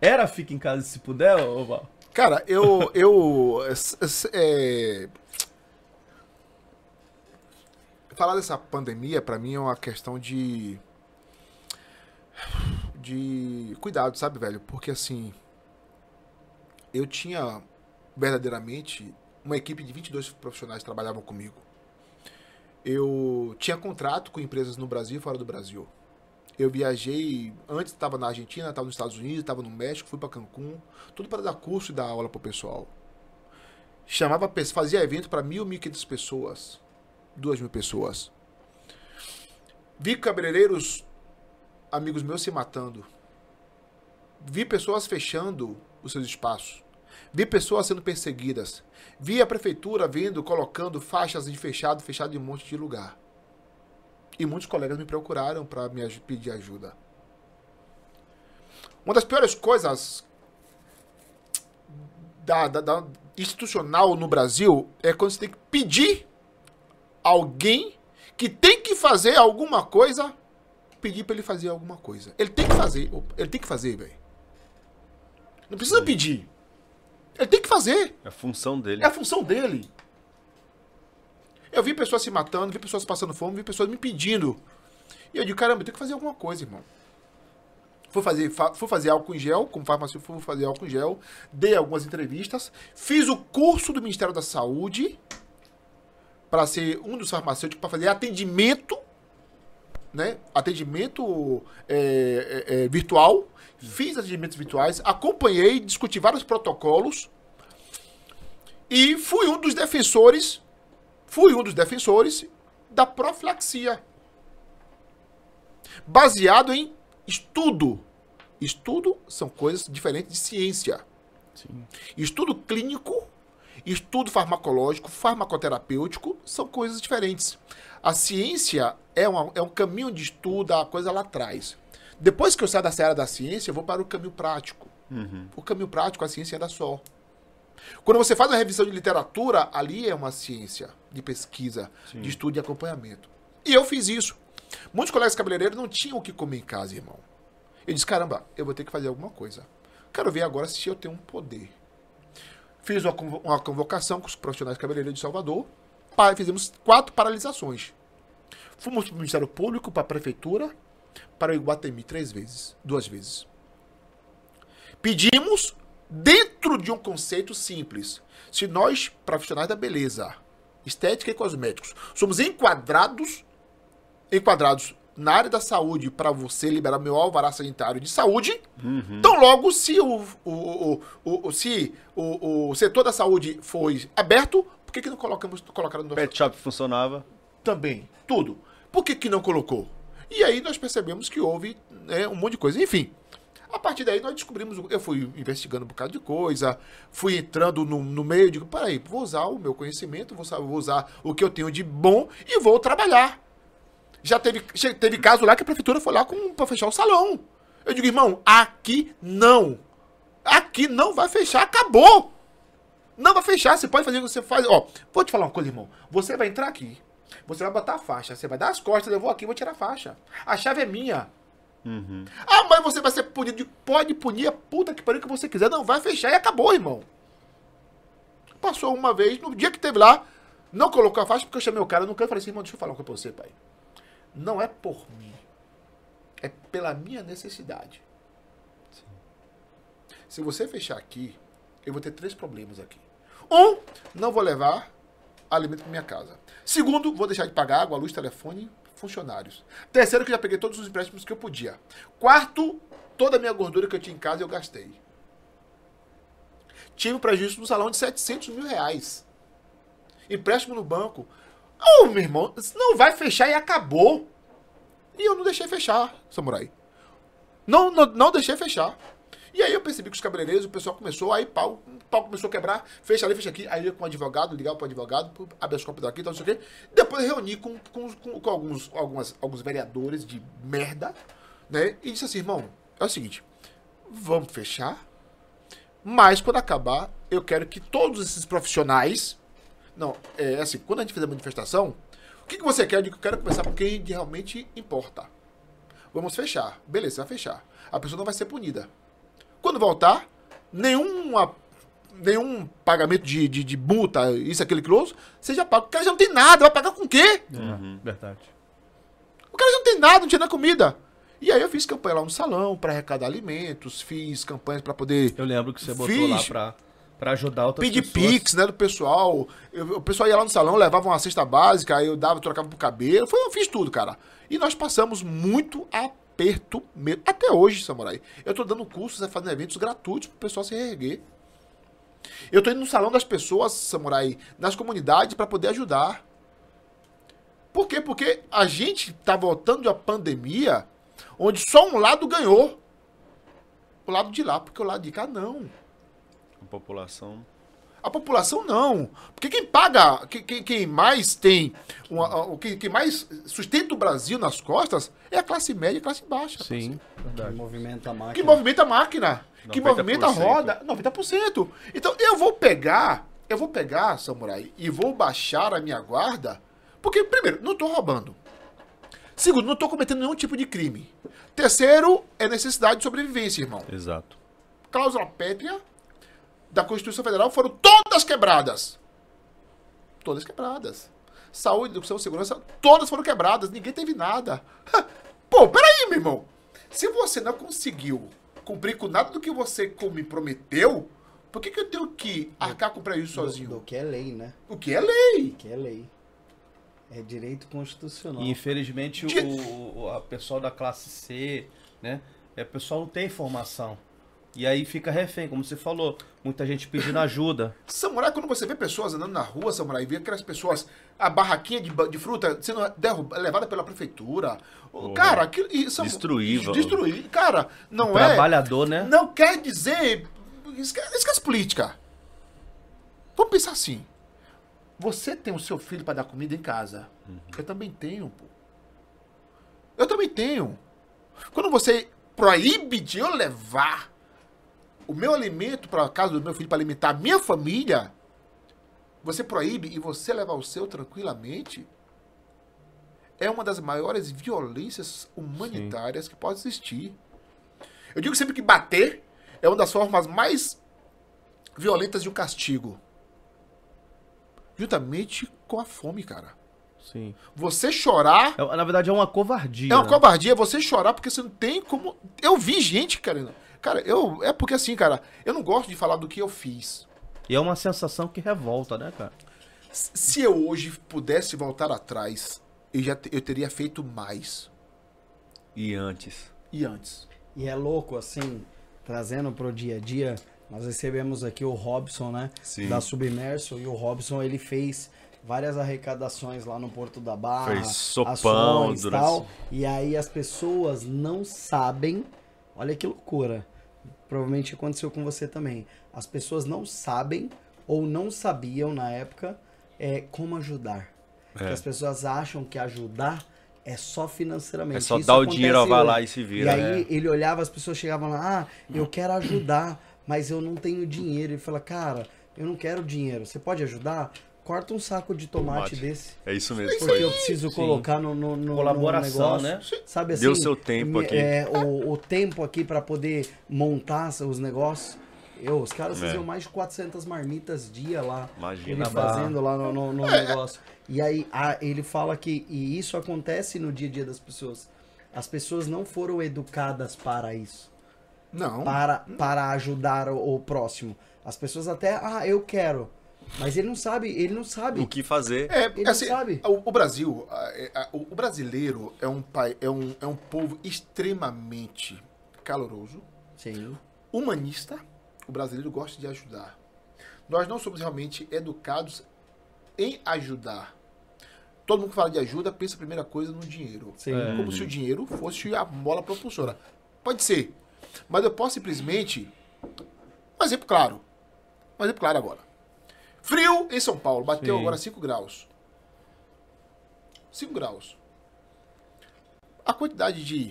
Era fique em casa se puder, ô Val? Cara, eu. *laughs* eu é, Falar dessa pandemia, pra mim, é uma questão de. De cuidado, sabe, velho? Porque assim. Eu tinha verdadeiramente uma equipe de 22 profissionais trabalhavam comigo. Eu tinha contrato com empresas no Brasil e fora do Brasil. Eu viajei, antes estava na Argentina, estava nos Estados Unidos, estava no México, fui para Cancún, tudo para dar curso e dar aula pro pessoal. Chamava, fazia evento para mil, mil quinhentas pessoas, duas mil pessoas. Vi cabeleireiros, amigos meus se matando. Vi pessoas fechando os seus espaços. Vi pessoas sendo perseguidas. Vi a prefeitura vendo, colocando faixas de fechado, fechado em um monte de lugar. E muitos colegas me procuraram para me pedir ajuda. Uma das piores coisas da, da- da institucional no Brasil é quando você tem que pedir alguém que tem que fazer alguma coisa, pedir para ele fazer alguma coisa. Ele tem que fazer, ele tem que fazer, velho. Não precisa pedir. Ele tem que fazer. É a função dele. É a função dele. Eu vi pessoas se matando, vi pessoas passando fome, vi pessoas me pedindo. E eu digo, caramba, eu tenho que fazer alguma coisa, irmão. Fui fazer, fa- fui fazer álcool em gel, como farmacêutico, fui fazer álcool em gel, dei algumas entrevistas, fiz o curso do Ministério da Saúde para ser um dos farmacêuticos para fazer atendimento, né? Atendimento é, é, é, virtual. Fiz atendimentos virtuais, acompanhei, discuti vários protocolos e fui um dos defensores, fui um dos defensores da profilaxia. Baseado em estudo. Estudo são coisas diferentes de ciência. Estudo clínico, estudo farmacológico, farmacoterapêutico são coisas diferentes. A ciência é, uma- é um caminho de estudo, a coisa lá atrás. Depois que eu saio da seara da ciência, eu vou para o caminho prático. O caminho prático, a ciência anda só. Quando você faz uma revisão de literatura, ali é uma ciência de pesquisa, de estudo e acompanhamento. E eu fiz isso. Muitos colegas cabeleireiros não tinham o que comer em casa, irmão. Eu disse, caramba, eu vou ter que fazer alguma coisa. Quero ver agora se eu tenho um poder. Fiz uma, uma convocação com os profissionais cabeleireiros de Salvador. Fizemos quatro paralisações. Fomos para o Ministério Público, para a Prefeitura, para o Iguatemi três vezes, duas vezes. Pedimos dentro de um conceito simples. Se nós, profissionais da beleza, estética e cosméticos, somos enquadrados, enquadrados na área da saúde para você liberar meu alvará sanitário de saúde, então logo se o, o, o, o- se o, o setor da saúde foi aberto, por que, que não colocamos colocaram no Pet shop funcionava. também, tudo. Por que, que não colocou? E aí nós percebemos que houve né, um monte de coisa. Enfim, a partir daí nós descobrimos, eu fui investigando um bocado de coisa, fui entrando no, no meio, digo, peraí, vou usar o meu conhecimento, vou, vou usar o que eu tenho de bom e vou trabalhar. Já teve, teve caso lá que a prefeitura foi lá pra fechar o salão. Eu digo, irmão, aqui não. Aqui não vai fechar, acabou. Não vai fechar, você pode fazer o que você faz. Ó, vou te falar uma coisa, irmão. Você vai entrar aqui, você vai botar a faixa, você vai dar as costas, eu vou aqui, vou tirar a faixa. A chave é minha. Ah, mas você vai ser punido. de- Pode punir a puta que pariu que você quiser. Não vai fechar e acabou, irmão. Passou uma vez, no dia que teve lá, não colocou a faixa porque eu chamei o cara no canto e falei assim, irmão, deixa eu falar uma coisa pra você, pai. Não é por mim. É pela minha necessidade. se você fechar aqui, eu vou ter três problemas aqui. Um, não vou levar alimento para minha casa. Segundo, vou deixar de pagar água, luz, telefone, funcionários. Terceiro, que já peguei todos os empréstimos que eu podia. Quarto, toda a minha gordura que eu tinha em casa eu gastei. Tive um prejuízo no salão de 700 mil reais. Empréstimo no banco. Ô, meu irmão, não vai fechar e acabou. E eu não deixei fechar, samurai. Não, não, não deixei fechar. E aí eu percebi que os cabeleireiros, o pessoal começou, aí pau, o pau começou a quebrar, fecha ali, fecha aqui. Aí eu com o advogado, ligava pro advogado, pro habeas corpus daqui, tal, não sei o quê. Depois eu reuni com, com, com, com alguns, algumas, alguns vereadores de merda, né? E disse assim, irmão, é o seguinte, vamos fechar, mas quando acabar, eu quero que todos esses profissionais. Não, é assim, quando a gente fizer a manifestação, o que, que você quer? Eu digo, eu quero começar por quem realmente importa. Vamos fechar. Beleza, vai fechar. A pessoa não vai ser punida. Quando voltar, nenhuma, nenhum pagamento de, de, de multa, isso, aquele, aquilo, outro, seja pago. O cara já não tem nada, vai pagar com o quê? Verdade. O cara já não tem nada, não tinha nem comida. E aí eu fiz campanha lá no salão para arrecadar alimentos, fiz campanhas para poder Eu lembro que você botou Fiz. lá pra, pra ajudar outras pedir pessoas. pix, né, do pessoal. Eu- o pessoal ia lá no salão, levava uma cesta básica, aí eu dava, trocava pro cabelo. Foi, eu fiz tudo, cara. E nós passamos muito aperto mesmo. Até hoje, Samurai. Eu tô dando cursos, fazendo eventos gratuitos pro pessoal se reerguer. Eu tô indo no salão das pessoas, Samurai, nas comunidades para poder ajudar. Por quê? Porque a gente tá voltando de uma pandemia onde só um lado ganhou. O lado de lá, porque o lado de cá não. A população. A população não. Porque quem paga, que- que- quem, mais tem, uma- o que quem mais sustenta o Brasil nas costas é a classe média e a classe baixa. Sim, Que verdade. movimenta a máquina. Que movimenta a máquina. Que 90%. movimenta a roda. 90%. Então eu vou pegar, eu vou pegar, Samurai, e vou baixar a minha guarda. Porque, primeiro, não tô roubando. Segundo, não tô cometendo nenhum tipo de crime. Terceiro, é necessidade de sobrevivência, irmão Exato. cláusula pétrea da Constituição Federal foram todas quebradas. Todas quebradas. Saúde, educação, segurança, todas foram quebradas. Ninguém teve nada. *laughs* Pô, peraí, meu irmão. Se você não conseguiu cumprir com nada do que você me prometeu, por que, que eu tenho que arcar com prejuízo sozinho? do que é lei, né? O que é lei? O que é lei. É direito constitucional. E infelizmente De- o, o a pessoal da classe C, né? É, o pessoal não tem informação. E aí fica refém, como você falou. Muita gente pedindo ajuda. Samurai, quando você vê pessoas andando na rua, Samurai, vê aquelas pessoas, a barraquinha de, de fruta sendo derrub- levada pela prefeitura. O Cara, aquilo. Samu- Destruir. Destruir. Cara, não é. Trabalhador, né? Não quer dizer. Esquece, esquece política. Vamos pensar assim. Você tem o seu filho para dar comida em casa. Eu também tenho, pô. Eu também tenho. Quando você proíbe de eu levar o meu alimento para casa do meu filho para alimentar a minha família, você proíbe e você levar o seu tranquilamente, é uma das maiores violências humanitárias que pode existir. Eu digo sempre que bater é uma das formas mais violentas de um castigo. Juntamente com a fome, cara. Sim. Você chorar É, na verdade é uma covardia. é uma né? covardia você chorar porque você não tem como. Eu vi gente, cara. Cara, eu. É porque assim, cara, eu não gosto de falar do que eu fiz. E é uma sensação que revolta, né, cara? Se eu hoje pudesse voltar atrás, eu, já eu teria feito mais. E antes? E antes. E é louco, assim, trazendo pro dia a dia, nós recebemos aqui o Robson, né? Sim. Da Submerso, e o Robson, ele fez várias arrecadações lá no Porto da Barra. Fez sopão ações, durante- tal. E aí as pessoas não sabem, olha que loucura, provavelmente aconteceu com você também. As pessoas não sabem, ou não sabiam na época, é, como ajudar. Porque as pessoas acham que ajudar é só financeiramente. É só Isso dar o dinheiro, vai lá e se vira, E aí né? ele olhava, as pessoas chegavam lá, ah, eu quero ajudar, mas eu não tenho dinheiro. Ele fala, cara, eu não quero dinheiro. Você pode ajudar? Corta um saco de tomate, Tomate. desse. É isso mesmo. Porque eu preciso colocar no, no, no Colaboração, no negócio. né? Sabe assim? O seu tempo aqui. É, o, o tempo aqui pra poder montar os negócios. Eu, os caras É. faziam mais de 400 marmitas dia lá. Imagina. Ele fazendo lá no, no- no negócio. E aí a- ele fala que e isso acontece no dia a dia das pessoas. As pessoas não foram educadas para isso. Não. para, para ajudar o, o próximo. As pessoas até, ah, eu quero. Mas ele não sabe, ele não sabe. O que fazer? É, Ele assim, sabe. O, o Brasil, a- é- a- o o brasileiro é um, pai, é, um, é um povo extremamente caloroso, Sim. humanista. O brasileiro gosta de ajudar. Nós não somos realmente educados em ajudar. Todo mundo que fala de ajuda pensa a primeira coisa no dinheiro. Sim. Como se o dinheiro fosse a mola propulsora. Pode ser. Mas eu posso simplesmente. Um exemplo claro. Um exemplo claro agora. Frio em São Paulo. Bateu Sim. agora 5 graus. 5 graus. A quantidade de.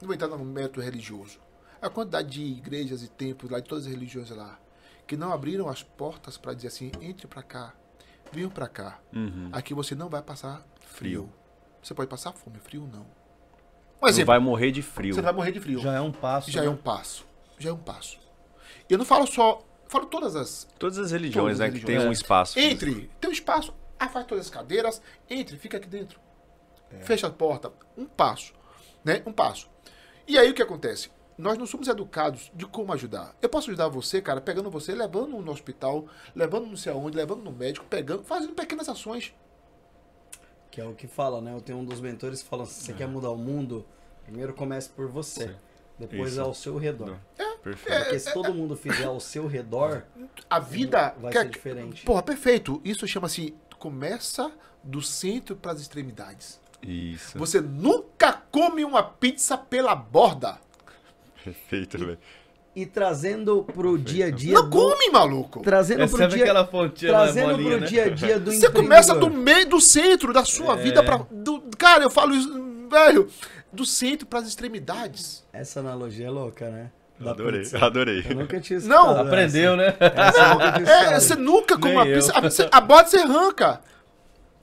Não vou entrar no método religioso. A quantidade de igrejas e templos lá, de todas as religiões lá, que não abriram as portas para dizer assim: entre pra cá, venham pra cá. Aqui você não vai passar frio. Você pode passar fome, frio não. Um exemplo, vai morrer de frio. você vai morrer de frio. Já é um passo. Já né? é um passo. Já é um passo. Eu não falo só. Falo todas as. Todas as religiões, Todas as né? Que tem religiões. um espaço. Entre, tem um espaço, afasta todas as cadeiras, entre, fica aqui dentro. Fecha a porta. Um passo. Né? Um passo. E aí o que acontece? Nós não somos educados de como ajudar. Eu posso ajudar você, cara, pegando você, levando no hospital, levando não sei aonde, levando no médico, pegando, fazendo pequenas ações. Que é o que fala, né? Eu tenho um dos mentores que fala: se você quer mudar o mundo, primeiro comece por você. Depois Isso. ao seu redor. Perfeito. Porque se todo mundo fizer ao seu redor, A vida vai quer- ser diferente. Porra, perfeito. Isso chama-se começa do centro para as extremidades. Isso. Você nunca come uma pizza pela borda. Perfeito, velho. E trazendo pro dia a dia. Não do- come, maluco. Trazendo É pro dia, aquela fontinha na trazendo bolinha, pro né? dia a dia do Você começa do meio do centro da sua É. vida para cara, eu falo isso, velho, do centro para as extremidades. Essa analogia é louca, né? Da Adorei, pizza. adorei. Eu nunca tinha Não, Aprendeu, né? Essa, essa nunca tinha É, você nunca come Nem uma eu. pizza, a, você- a borda você arranca.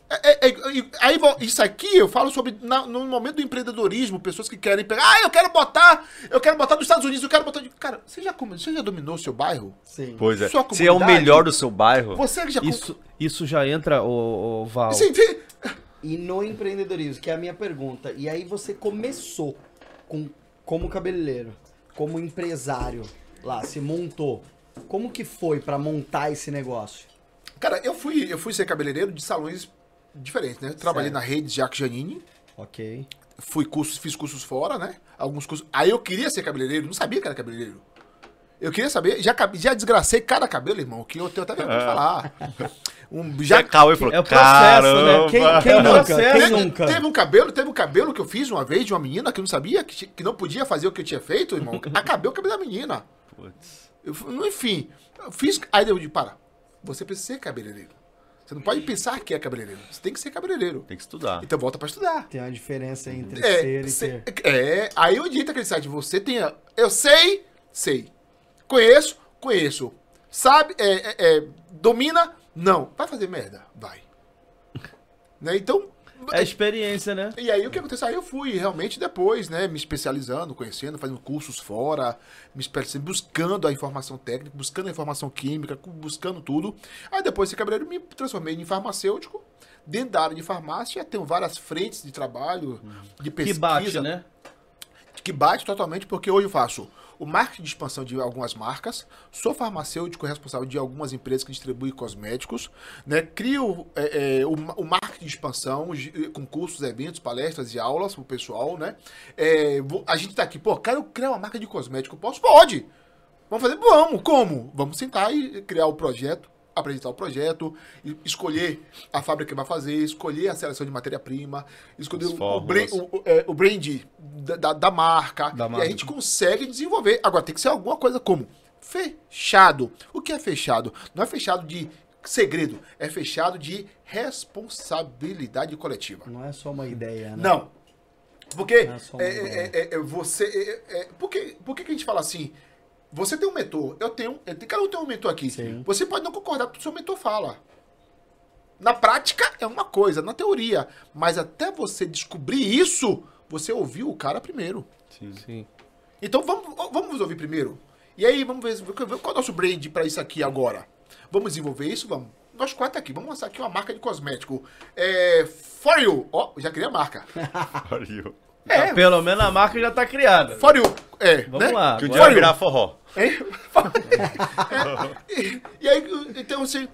É, é, é, e- aí isso aqui eu falo sobre na- no momento do empreendedorismo, pessoas que querem pegar, ah, eu quero botar, eu quero botar dos Estados Unidos, eu quero botar, de-" cara, você já você já dominou o seu bairro? Sim. Pois é. Sua Se é o melhor do seu bairro, Você já Isso, isso já entra, o, Val. Você entende? E no empreendedorismo, que é a minha pergunta. E aí você começou com, como cabeleireiro, como empresário lá, se montou. Como que foi pra montar esse negócio? Cara, eu fui, eu fui ser cabeleireiro de salões diferentes, né? Trabalhei Certo. na rede Jacques Janine, Ok. fui cursos, fiz cursos fora, né? Alguns cursos. Aí eu queria ser cabeleireiro, não sabia que era cabeleireiro. Eu queria saber, já, já desgracei cada cabelo, irmão, que eu tenho até vergonha de falar. *laughs* Um, já Cauê falou, É o processo, né? caramba. Quem, quem É nunca? processo. Quem Teve, nunca? teve um cabelo, teve um cabelo que eu fiz uma vez de uma menina que eu não sabia, que, que não podia fazer o que eu tinha feito, irmão. *laughs* Acabei o cabelo da menina. Putz. Enfim, eu fiz. Aí eu disse, para, você precisa ser cabeleireiro. Você não pode pensar que é cabeleireiro. Você tem que ser cabeleireiro. Tem que estudar. Então volta pra estudar. Tem uma diferença entre É, ser e ter. é, aí eu dito aquele site, você tem. a- Eu sei, sei. Conheço, conheço. Sabe, é, é, é, domina? Não. Vai fazer merda? Vai. *laughs* né? Então. É experiência, né? E aí o que aconteceu? Aí eu fui realmente depois, né, me especializando, conhecendo, fazendo cursos fora, me especializando, buscando a informação técnica, buscando a informação química, buscando tudo. Aí depois de ser cabeleireiro, me transformei em farmacêutico. Dentro da área de farmácia, tenho várias frentes de trabalho, de pesquisa. Que bate, né? Que bate totalmente, porque hoje eu faço o marketing de expansão de algumas marcas, sou farmacêutico responsável de algumas empresas que distribuem cosméticos, né? crio é, é, o, o marketing de expansão, gi- com cursos, eventos, palestras e aulas pro pessoal, né? É, a gente tá aqui, pô, quero criar uma marca de cosmético, posso? Pode! Vamos fazer? Vamos! Como? Vamos sentar e criar o projeto, apresentar o projeto, escolher a fábrica que vai fazer, escolher a seleção de matéria-prima, escolher o, o, o- é, o brand da, da- da marca, Da e marca. a gente consegue desenvolver. Agora, tem que ser alguma coisa como fechado. O que é fechado? Não é fechado de segredo, é fechado de responsabilidade coletiva. Não é só uma ideia, né? Não. Porque Não é só uma é, ideia. é, é, é, você. É, é, por, que, por que a gente fala assim? Você tem um mentor, eu tenho. eu tenho- Cada um tem um mentor aqui. Sim. Você pode não concordar com o que o seu mentor fala. Na prática é uma coisa, na teoria. Mas até você descobrir isso, você ouviu o cara primeiro. Sim. Sim. Então vamos, vamos ouvir primeiro. E aí, vamos ver qual é o nosso brand para isso aqui agora. Vamos desenvolver isso? Vamos. Nós quatro aqui, vamos lançar aqui uma marca de cosmético. É. For you! Ó, já criei a marca. *laughs* Pariu. É, Pelo menos a marca já tá criada. fora o. É, Vamos né? lá. Que o dia vai virar forró. Hein? e, *laughs* e aí, então assim.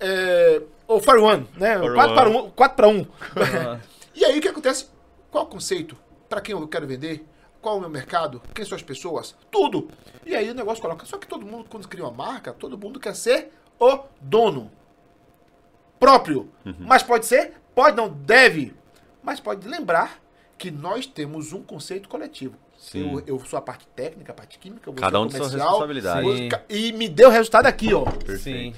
É, o Fire One, né? For 4 para one. 1. 4 para 1. Ah. E aí o que acontece? Qual o conceito? Para quem eu quero vender? Qual o meu mercado? Quem são as pessoas? Tudo. E aí o negócio coloca. Só que todo mundo, quando cria uma marca, todo mundo quer ser o dono. Próprio. Mas pode ser, pode não, deve. Mas pode lembrar que nós temos um conceito coletivo. Sim. Eu, eu sou a parte técnica, a parte química, você Cada é um de sua comercial, responsabilidade. E me deu o resultado aqui, ó. Sim.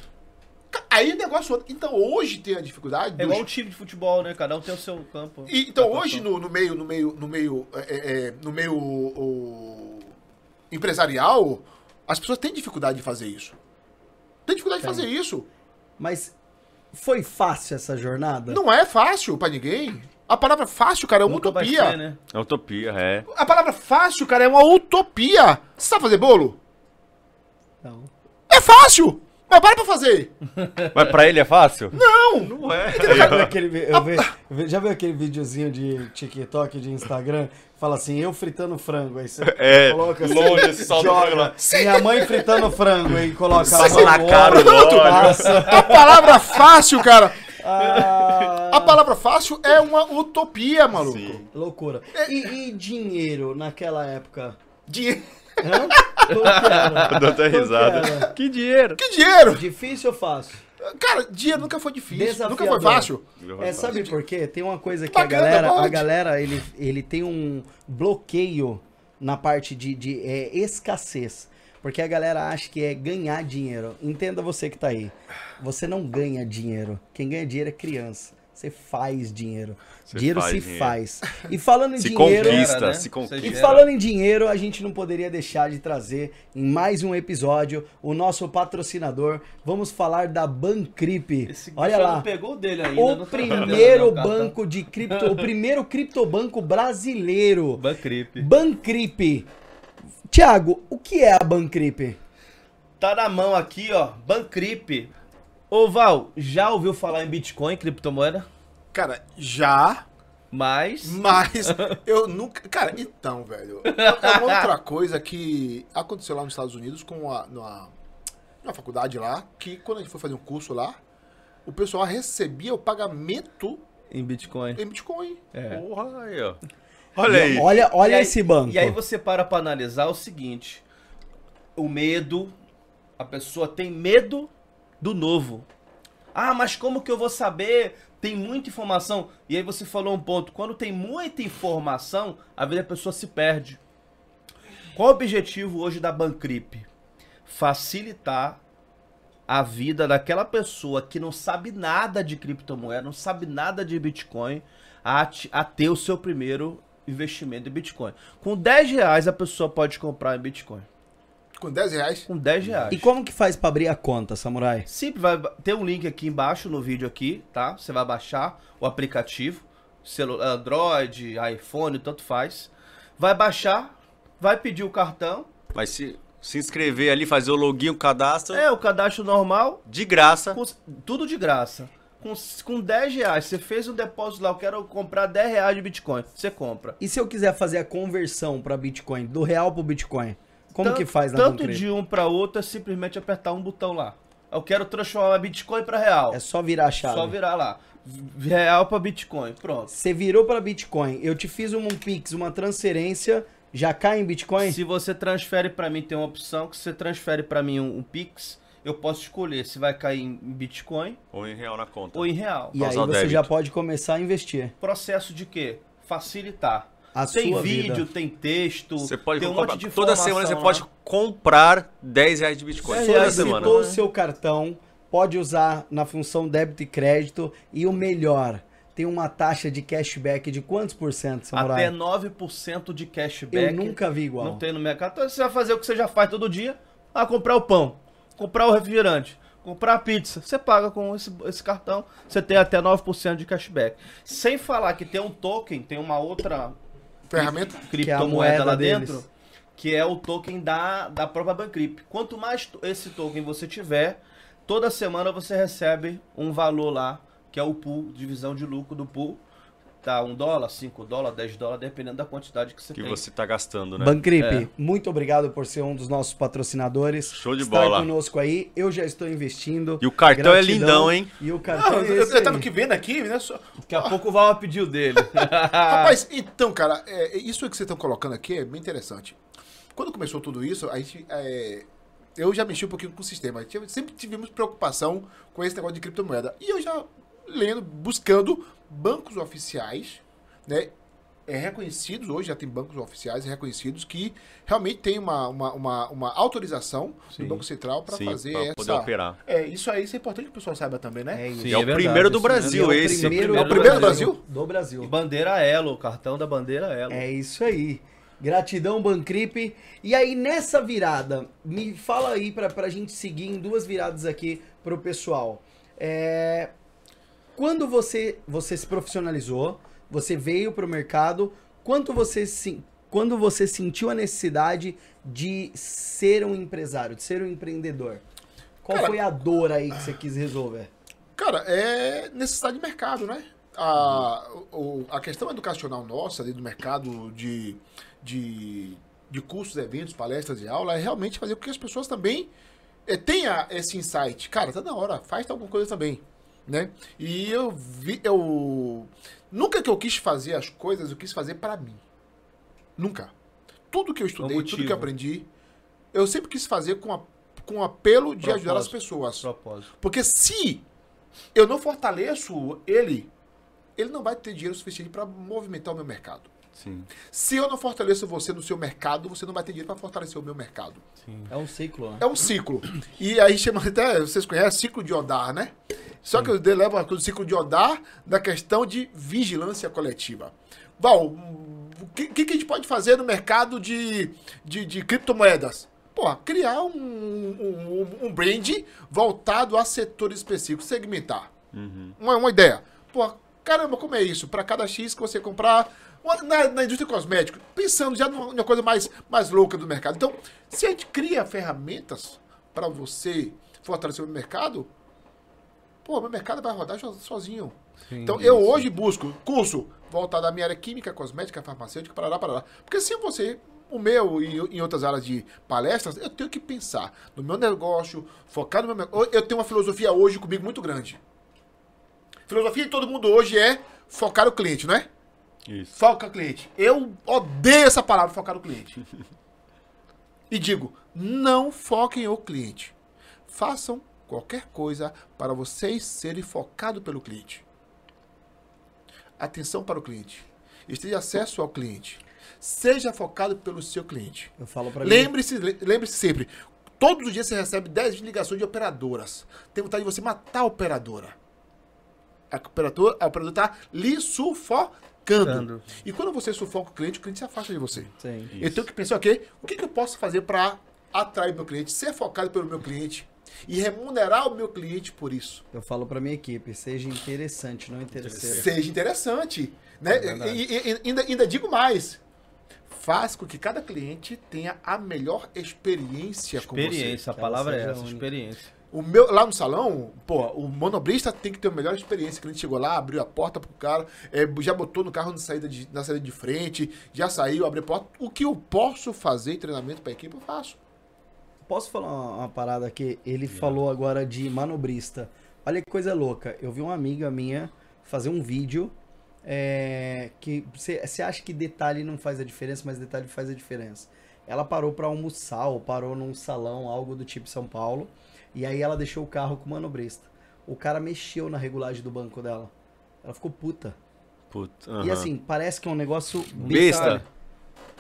Aí o negócio. Então hoje tem a dificuldade. É dos- igual um time de futebol, né? Cada um tem o seu campo. e, então hoje no, no meio, no meio, no meio, é, é, é, no meio o- empresarial, as pessoas têm dificuldade de fazer isso. Tem dificuldade de fazer isso. Mas foi fácil essa jornada? Não é fácil pra ninguém. A palavra fácil, cara, é uma Nunca utopia. ser, né? É utopia, é. A palavra fácil, cara, é uma utopia. Você sabe fazer bolo? Não. É fácil! Mas para pra fazer! *laughs* Mas pra ele é fácil? Não! Não é. Já viu aquele, vi- eu vi- já viu aquele videozinho de TikTok, de Instagram? Fala assim, eu fritando frango. Aí você É, coloca assim, longe joga. Minha mãe fritando frango. Aí coloca a Passa mão na cara. A palavra fácil, cara, Ah, a palavra fácil é uma utopia, maluco. Sim. loucura. E, e dinheiro naquela época? Dinheiro. Hã? *laughs* Dou até risada. Que dinheiro. Que dinheiro? Difícil ou fácil? Cara, dinheiro nunca foi difícil, nunca Desafiador. foi fácil. É, sabe por quê? Tem uma coisa que Bacana, a galera, a pode. galera ele, ele tem um bloqueio na parte de, de é, escassez. Porque a galera acha que é ganhar dinheiro. Entenda você que tá aí. Você não ganha dinheiro. Quem ganha dinheiro é criança. Você faz dinheiro. Você dinheiro faz se dinheiro. faz. E falando em Se dinheiro. conquista, né? se conquista. E falando em dinheiro, a gente não poderia deixar de trazer em mais um episódio o nosso patrocinador. Vamos falar da Bancrip. Esse Olha lá. não pegou dele ainda. O não tá primeiro cartão. banco de cripto, o primeiro criptobanco brasileiro. Bancrip. Bancrip. Tiago, o que é a Bancrip? Tá na mão aqui, ó. Bancrip. Ô, Val, já ouviu falar em Bitcoin, criptomoeda? Cara, já, Mas. mas *laughs* eu nunca. Cara, então, velho. É uma outra coisa que aconteceu lá nos Estados Unidos com a, numa, numa faculdade lá, que quando a gente foi fazer um curso lá, o pessoal recebia o pagamento Em Bitcoin. em Bitcoin. É. Porra, aí, ó. Olha aí. Olha, olha aí- esse banco. E aí você para pra analisar o seguinte: o medo, a pessoa tem medo do novo. Ah, mas como que eu vou saber? Tem muita informação. E aí você falou um ponto: quando tem muita informação, a vida da pessoa se perde. Qual o objetivo hoje da Bancrip? Facilitar a vida daquela pessoa que não sabe nada de criptomoeda, não sabe nada de Bitcoin, a, a ter o seu primeiro investimento em Bitcoin. Com 10 reais a pessoa pode comprar em Bitcoin. Com 10 reais. Com 10 reais. E como que faz pra abrir a conta, Samurai? Simples, vai ter um link aqui embaixo no vídeo aqui, tá? Você vai baixar o aplicativo, celular, Android, iPhone, tanto faz. Vai baixar, vai pedir o cartão. Mas se se inscrever ali, fazer o login, o cadastro, É, o cadastro normal, de graça. com- tudo de graça. Com, com 10 reais, você fez um depósito lá, eu quero comprar 10 reais de Bitcoin. Você compra. E se eu quiser fazer a conversão pra Bitcoin, do real pro Bitcoin? Como Tanto- que faz na Tanto de um para outro é simplesmente apertar um botão lá. Eu quero transformar Bitcoin para real. É só virar a chave. Só virar lá. Real para Bitcoin. Pronto. Você virou pra Bitcoin, eu te fiz um Pix, uma transferência, já cai em Bitcoin? Se você transfere para mim, tem uma opção que você transfere para mim um, um Pix, eu posso escolher se vai cair em Bitcoin Ou em real na conta. ou em real. E aí você débito. já pode começar a investir. Processo de quê? Facilitar. A tem sua vídeo, vida. tem texto, Você pode tem um comprar. monte de Toda semana você lá. pode comprar 10 reais de Bitcoin. 10 Toda reais, semana. O seu cartão, pode usar na função débito e crédito. E o melhor, tem uma taxa de cashback de quantos por cento, Samurai? Até 9% de cashback. Eu nunca vi igual. Não tem no mercado. Então você vai fazer o que você já faz todo dia. Ah, comprar o pão, comprar o refrigerante, comprar a pizza. Você paga com esse, esse cartão, você tem até 9% de cashback. Sem falar que tem um token, tem uma outra Ferramenta. criptomoeda moeda lá deles. dentro, que é o token da, da própria Bancrip. Quanto mais esse token você tiver, toda semana você recebe um valor lá, que é o pool, divisão de lucro do pool. Tá um dólar, cinco dólares, 10 dólares, dependendo da quantidade que você Que tem. você tá gastando, né? Bancripe, É. muito obrigado por ser um dos nossos patrocinadores. Show de Estar bola. conosco aí. Eu já estou investindo. E o cartão é Gratidão. lindão, hein? E o Não, cartão é eu, eu tava aqui vendo aqui, né? Só... Daqui a pouco o Val o dele. *laughs* *laughs* Rapaz, então, cara, é, isso que vocês estão colocando aqui é bem interessante. Quando começou tudo isso, a gente. é, eu já mexi um pouquinho com o sistema. Tive- Sempre tivemos preocupação com esse negócio de criptomoeda. E eu já lendo, buscando bancos oficiais, né? É, reconhecidos, hoje já tem bancos oficiais reconhecidos que realmente tem uma, uma, uma, uma autorização Sim. do Banco Central para fazer pra essa. poder operar. É, isso aí isso é importante que o pessoal saiba também, né? É isso. Sim, E é o verdade, primeiro do. Brasil, É o esse. primeiro, É o primeiro do Brasil? Do Brasil. E bandeira Elo, o cartão da bandeira Elo. É isso aí. Gratidão, Bancripe. E aí, nessa virada, me fala aí pra, pra gente seguir em duas viradas aqui pro pessoal. É, Quando você, você se profissionalizou, você veio pro mercado, quanto você, se- quando você sentiu a necessidade de ser um empresário, de ser um empreendedor? Qual Cara, foi a dor aí que você quis resolver? Cara, é necessidade de mercado, né? A, o- a questão educacional nossa ali do mercado de, de, de cursos, eventos, palestras e aula é realmente fazer com que as pessoas também eh, tenham esse insight. Cara, tá na hora, faz alguma coisa também, né? E eu vi, eu... Nunca que eu quis fazer as coisas, eu quis fazer pra mim. Nunca. Tudo que eu estudei, tudo que eu aprendi, eu sempre quis fazer com, a, com o apelo de ajudar as Propósito. pessoas. Propósito. Porque se eu não fortaleço ele, ele não vai ter dinheiro suficiente para movimentar o meu mercado. Sim. Se eu não fortaleço você no seu mercado, você não vai ter dinheiro para fortalecer o meu mercado. É um ciclo, né? É um ciclo. E aí chama até, vocês conhecem, ciclo de Odar, né? Só que eu levo o ciclo de Odar da questão de vigilância coletiva. Val, o que, que a gente pode fazer no mercado de, de, de criptomoedas? Pô, criar um, um, um- brand voltado a setores específicos, segmentar. Uma, uma ideia. Pô, caramba, como é isso? Para cada X que você comprar. Na, na indústria cosmética, pensando já numa, numa coisa mais, mais louca do mercado. Então, se a gente cria ferramentas para você fortalecer o mercado, pô, meu mercado vai rodar so- sozinho. então, eu hoje busco curso voltado à minha área química, cosmética, farmacêutica, parará, parará. Porque se você, o meu e em outras áreas de palestras, eu tenho que pensar no meu negócio, focar no meu. Eu tenho uma filosofia hoje comigo muito grande. Filosofia de todo mundo hoje é focar o cliente, não é? Isso. Foca o cliente. Eu odeio essa palavra, focar o cliente. *laughs* e digo, não foquem o cliente. Façam qualquer coisa para vocês serem focados pelo cliente. Atenção para o cliente. Esteja acesso ao cliente. Seja focado pelo seu cliente. Eu falo mim. Lembre-se, le- lembre-se sempre. Todos os dias você recebe 10 ligações de operadoras. Tem vontade de você matar a operadora. A operadora, a operadora tá lhe sufocando. Sufocando. E quando você sufoca o cliente, o cliente se afasta de você. Sim. Eu tenho que pensar, ok, o que, que eu posso fazer para atrair meu cliente, ser focado pelo meu cliente e remunerar o meu cliente por isso. Eu falo pra minha equipe, seja interessante, não interesseiro. Seja interessante. Né? verdade. e, e- e ainda, ainda digo mais. Faz com que cada cliente tenha a melhor experiência, com você. Experiência, a palavra é essa, única. experiência. O meu, lá no salão, pô, o monobrista tem que ter a melhor experiência. O cliente chegou lá, abriu a porta pro cara, é, já botou no carro na saída, de, na saída de frente, já saiu, abriu a porta. O que eu posso fazer em treinamento pra equipe, eu faço. Posso falar uma, uma parada aqui? Ele falou agora de manobrista. Olha que coisa louca. Eu vi uma amiga minha fazer um vídeo é, que você acha que detalhe não faz a diferença, mas detalhe faz a diferença. Ela parou pra almoçar ou parou num salão, algo do tipo São Paulo, e aí ela deixou o carro com o manobrista. O cara mexeu na regulagem do banco dela. Ela ficou puta. Puta. E aham. assim, parece que é um negócio Besta.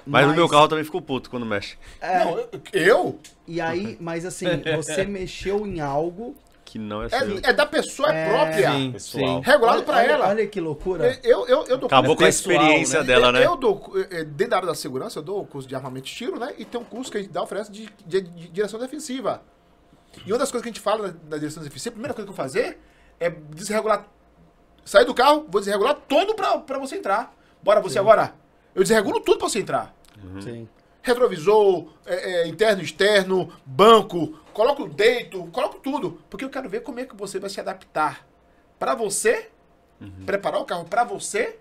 Mas no meu carro também ficou puto quando mexe. É, Não, eu- eu? e aí, *laughs* mas assim, você *laughs* mexeu em algo Que não é seu. É, é da pessoa É, própria. Sim, pessoal. sim. Regulado pra olha, ela. Olha que loucura. Eu, eu, eu dou Acabou com a experiência né? dela, né? Eu dou, eh, dentro da área da segurança, eu dou o curso de armamento de tiro, né? E tem um curso que a gente dá, oferece de, de- de direção defensiva. E uma das coisas que a gente fala na, na direção defensiva, a primeira coisa que eu vou fazer é desregular. Sair do carro, vou desregular todo pra você entrar. Bora você agora. Eu desregulo tudo pra você entrar. Sim. Retrovisor, é, é, interno, externo, banco, coloco o deito, coloco tudo. Porque eu quero ver como é que você vai se adaptar. Pra você, preparar o carro pra você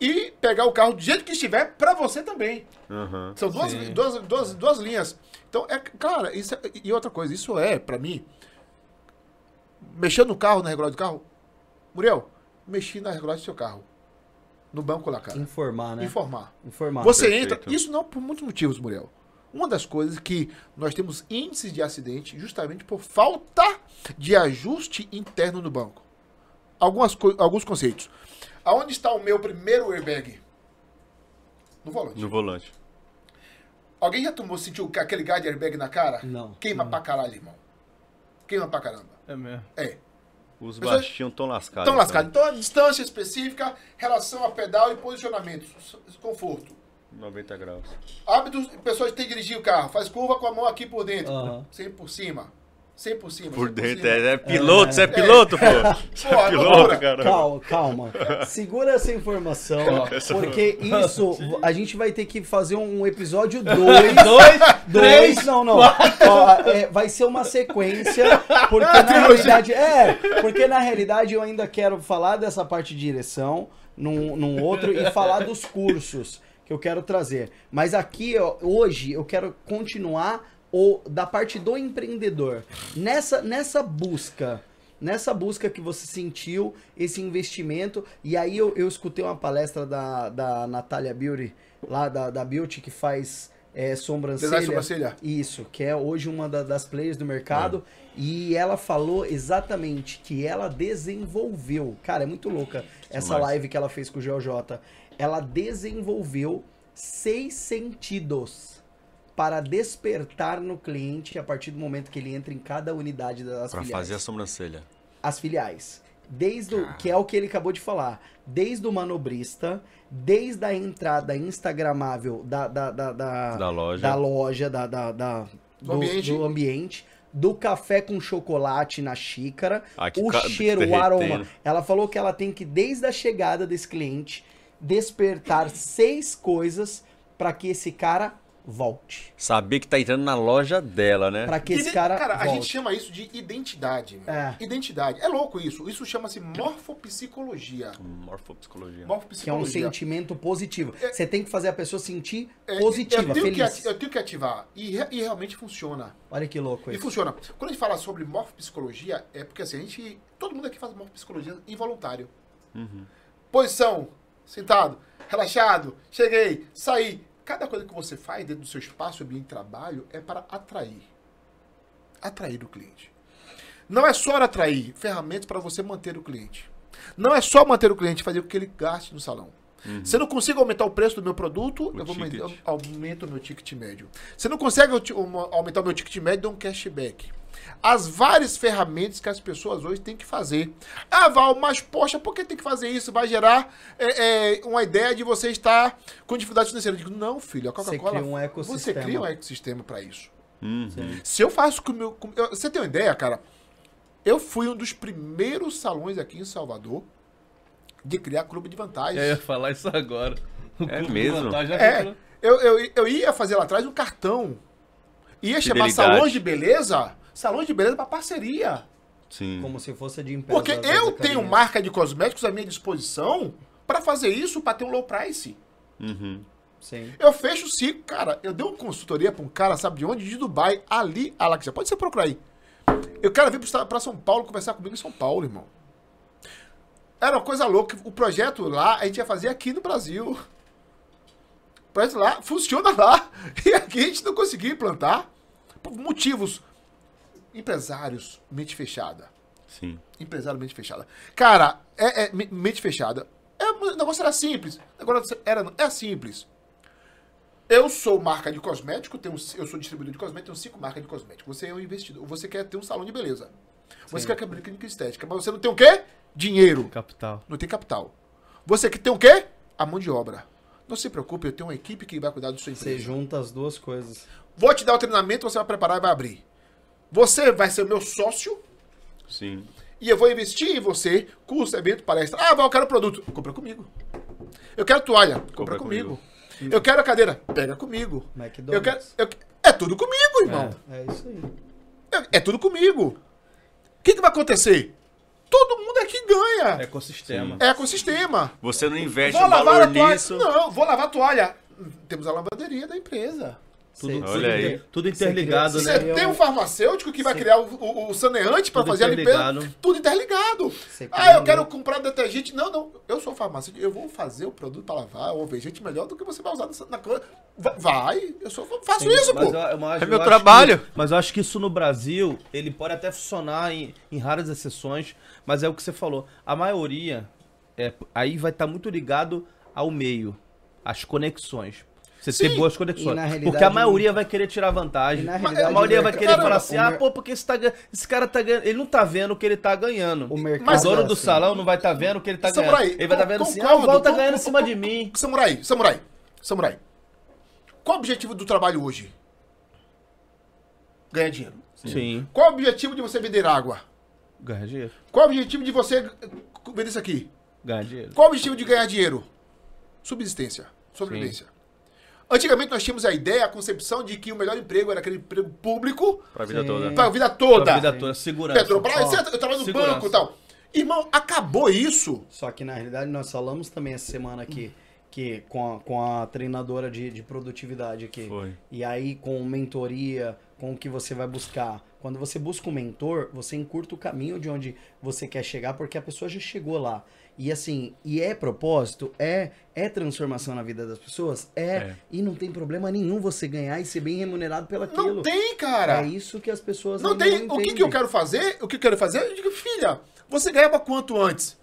e pegar o carro do jeito que estiver pra você também. Aham. São duas, Sim. duas, duas, duas linhas. Então, é, cara, isso é- e outra coisa, isso é, pra mim, mexendo no carro, na regulagem do carro, Muriel, mexi na regulagem do seu carro. No banco lá, cara. Informar, né? Informar. Informar. Você Perfeito. entra. Isso não por muitos motivos, Muriel. Uma das coisas que nós temos índices de acidente justamente por falta de ajuste interno no banco. Algumas alguns conceitos. Aonde está o meu primeiro airbag? No volante. No volante. Alguém já tomou, sentiu aquele gás de airbag na cara? Não. Queima pra caralho, irmão. Queima pra caramba. É mesmo. É. Os Pessoas- baixinhos estão lascados. Estão lascados. Então, a distância específica, relação a pedal e posicionamento. Conforto. 90 graus. Hábitos, pessoas que têm que dirigir o carro. Faz curva com a mão aqui por dentro. Aham. Sempre por cima. Sempre por cima. Por dentro. É, é piloto, você é piloto, pô. Você Pô, é piloto, cara. Calma, calma. Segura essa informação, porque isso *laughs* a gente vai ter que fazer um episódio *laughs* 2. Dois, Dois, três, não, não. Ó, é, vai ser uma sequência, porque na realidade. É, porque na realidade eu ainda quero falar dessa parte de direção num, num outro e falar dos cursos que eu quero trazer. Mas aqui, ó, hoje, eu quero continuar o, da parte do empreendedor. Nessa, nessa busca. Nessa busca que você sentiu esse investimento, e aí eu, eu escutei uma palestra da, da Natália Beauty, lá da, da Beauty, que faz é, sobrancelha. Sobrancelha. Isso, que é hoje uma da- das players do mercado. E ela falou exatamente que ela desenvolveu. Cara, é muito louca essa Demais. live que ela fez com o GeoJ. Ela desenvolveu seis sentidos para despertar no cliente a partir do momento que ele entra em cada unidade das Pra filiais fazer a sobrancelha. as filiais. Desde o, que é o que ele acabou de falar. Desde o manobrista, desde a entrada instagramável da, da, da, da, Da loja. da, loja, da, da, da- do, ambiente. do ambiente, do café com chocolate na xícara, Ah, que o ca- cheiro, o aroma. Ela falou que ela tem que, desde a chegada desse cliente, despertar *laughs* seis coisas para que esse cara volte. Saber que tá entrando na loja dela, né? Para que esse cara, a volte. gente chama isso de identidade. É. Identidade. É louco isso. Isso chama-se morfopsicologia. Morfopsicologia. Que é um Morfopsicologia. sentimento positivo. Você tem que fazer a pessoa sentir É, positiva, eu tenho feliz. Que eu tenho que ativar. E, re- e realmente funciona. Olha que louco E isso. funciona. Quando a gente fala sobre morfopsicologia, é porque assim, a gente. Todo mundo aqui faz morfopsicologia involuntário. Posição, sentado, relaxado, cheguei, saí. Cada coisa que você faz dentro do seu espaço, ambiente de trabalho, é para atrair. Atrair o cliente. Não é só atrair ferramentas para você manter o cliente. Não é só manter o cliente, fazer com que ele gaste no salão. Se eu não consigo aumentar o preço do meu produto, O eu vou aumentar- aumento o meu ticket médio. Se não consegue aumentar o meu ticket médio, dou um cashback. As várias ferramentas que as pessoas hoje têm que fazer. Ah, Val, mas poxa, por que tem que fazer isso? Vai gerar é, é, uma ideia de você estar com dificuldade financeira. Eu digo, não, filho, a Você Coca-Cola. cria um Você ecossistema. cria um ecossistema para isso. Sim. Se eu faço com o meu. com- eu- você tem uma ideia, cara? Eu fui um dos primeiros salões aqui em Salvador de criar clube de vantagem. Eu ia falar isso agora. O É clube de mesmo? vantagem já É, ficou- eu, eu, eu ia fazer lá atrás um cartão. Ia chamar salões de beleza, salões de beleza para parceria. Sim. Como se fosse de empresa. Porque eu tenho marca de cosméticos à minha disposição para fazer isso, para ter um low price. Uhum. Sim. Eu fecho o ciclo, cara. Eu dei uma consultoria para um cara, sabe de onde? De Dubai, ali, Alaxa. Pode você procurar aí. Eu quero vir para São Paulo conversar comigo em São Paulo, irmão. Era uma coisa louca. O projeto lá a gente ia fazer aqui no Brasil. O projeto lá funciona lá. *laughs* E aqui a gente não conseguiu implantar. Por motivos. Empresários, mente fechada. Sim. Empresário mente fechada. Cara, é, é me- mente fechada. É, o negócio era simples. Negócio era, é simples. Eu sou marca de cosmético, tenho, eu sou distribuidor de cosmético, tenho cinco marcas de cosmético. Você é um investidor. Você quer ter um salão de beleza. Você quer abrir clínica estética. Mas você não tem o quê? Dinheiro. Capital. Não tem capital. Você que tem o quê? A mão de obra. Não se preocupe, eu tenho uma equipe que vai cuidar do seu Você empresa. junta as duas coisas. Vou te dar o treinamento, você vai preparar e vai abrir. Você vai ser o meu sócio Sim. e eu vou investir em você, curso, evento, palestra. Ah, Val, eu quero produto. Compra comigo. Eu quero toalha. Compra, Compra comigo. comigo. Eu quero a cadeira. Pega comigo. McDonald's. Eu quero, eu- é tudo comigo, irmão. É isso aí. É, é tudo comigo. O que, que vai acontecer? Todo mundo aqui ganha. Ecossistema. É ecossistema. Você não investe Vou um lavar valor a toalha. nisso. Não, vou lavar a toalha. Temos a lavanderia da empresa. Tudo, Cê- tudo inter- tudo interligado, Você né? Você tem um farmacêutico que vai criar o, o, o saneante para fazer a limpeza. Tudo interligado. Você Ah, eu quero comprar detergente. Não, não. Eu sou farmacêutico. Eu vou fazer o produto para lavar o detergente melhor do que você vai usar na, na coisa. Va- Vai. Eu sou, faço isso, Mas pô. eu- mas É eu meu acho trabalho. que- mas eu acho que isso no Brasil, ele pode até funcionar em, em raras exceções, mas é o que você falou. A maioria, é, aí vai estar muito ligado ao meio, às conexões. Você ter Sim. boas conexões. Porque a maioria vai querer tirar vantagem. Na a maioria vai querer falar assim: ah, pô, porque esse, tá, esse cara tá ganhando. Ele não tá vendo o que ele tá ganhando. O mercado Mas o dono é do assim. salão não vai estar vendo o que ele tá Samurai, ganhando. Ele vai estar vendo assim: ah, o Val tá ganhando em cima de mim. Samurai, samurai, samurai. Qual o objetivo do trabalho hoje? Ganhar dinheiro. Sim. Qual o objetivo de você vender água? Ganhar dinheiro. Qual o objetivo de você eh, vender isso aqui? Ganhar dinheiro. Qual o objetivo de ganhar dinheiro? Subsistência, sobrevivência. Antigamente nós tínhamos a ideia, a concepção de que o melhor emprego era aquele emprego público Pra vida Sim. toda. para a vida Toda toda. a vida toda, segurança. Petrobras, eu trabalho no segurança. banco e tal. Irmão, acabou isso. Só que na realidade nós falamos também essa semana aqui que com a, com a treinadora de, de produtividade aqui. Foi. E aí com mentoria, com o que você vai buscar. Quando você busca um mentor, você encurta o caminho de onde você quer chegar, porque a pessoa já chegou lá. E assim, e é propósito, é é transformação na vida das pessoas, é, É. e não tem problema nenhum você ganhar e ser bem remunerado pelaquilo. Não tem, cara. É isso que as pessoas Não tem. o que, que eu quero fazer? O que eu quero fazer? Eu digo, filha, você ganhava quanto antes?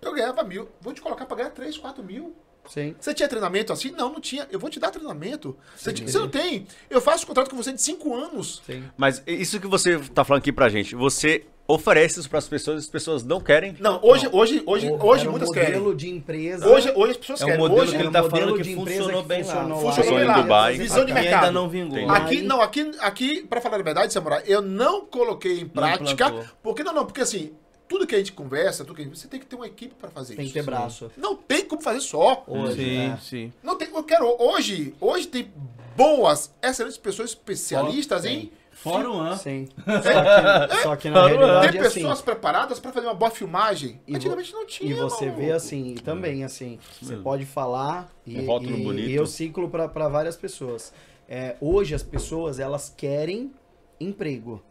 Eu ganhava mil. Vou te colocar pra ganhar 3, 4 mil. Sim. Você tinha treinamento assim? Não, não tinha. Eu vou te dar treinamento. Você, tinha- você não tem. Eu faço contrato com você de 5 anos. Sim. Mas isso que você tá falando aqui pra gente, você oferece isso pras pessoas, as pessoas não querem? Não, hoje, hoje, hoje, Era hoje um muitas modelo querem. de empresa. Hoje, hoje as pessoas É um querem. modelo hoje, que ele um tá modelo falando que funcionou que bem lá. funcionou em. Dubai. Visão de mercado. ainda não vingou. Aqui, não, aqui, aqui, pra falar a verdade, Samurai, eu não coloquei em prática. implantou. Porque, não, não, porque assim, tudo que a gente conversa, tudo que a gente, você tem que ter uma equipe pra fazer Tem que isso. ter braço. Não tem como fazer só. Hoje, Sim, né? sim. Não tem, eu quero, hoje, hoje tem boas, excelentes pessoas especialistas em... Fórum An. Sim. *laughs* Só que, só que na Tem realidade, assim, pessoas preparadas pra fazer uma boa filmagem. E Antigamente não tinha, E você maluco. vê assim, e também assim, você pode falar e, Um e- e eu ciclo para várias pessoas. É, hoje as pessoas elas querem emprego,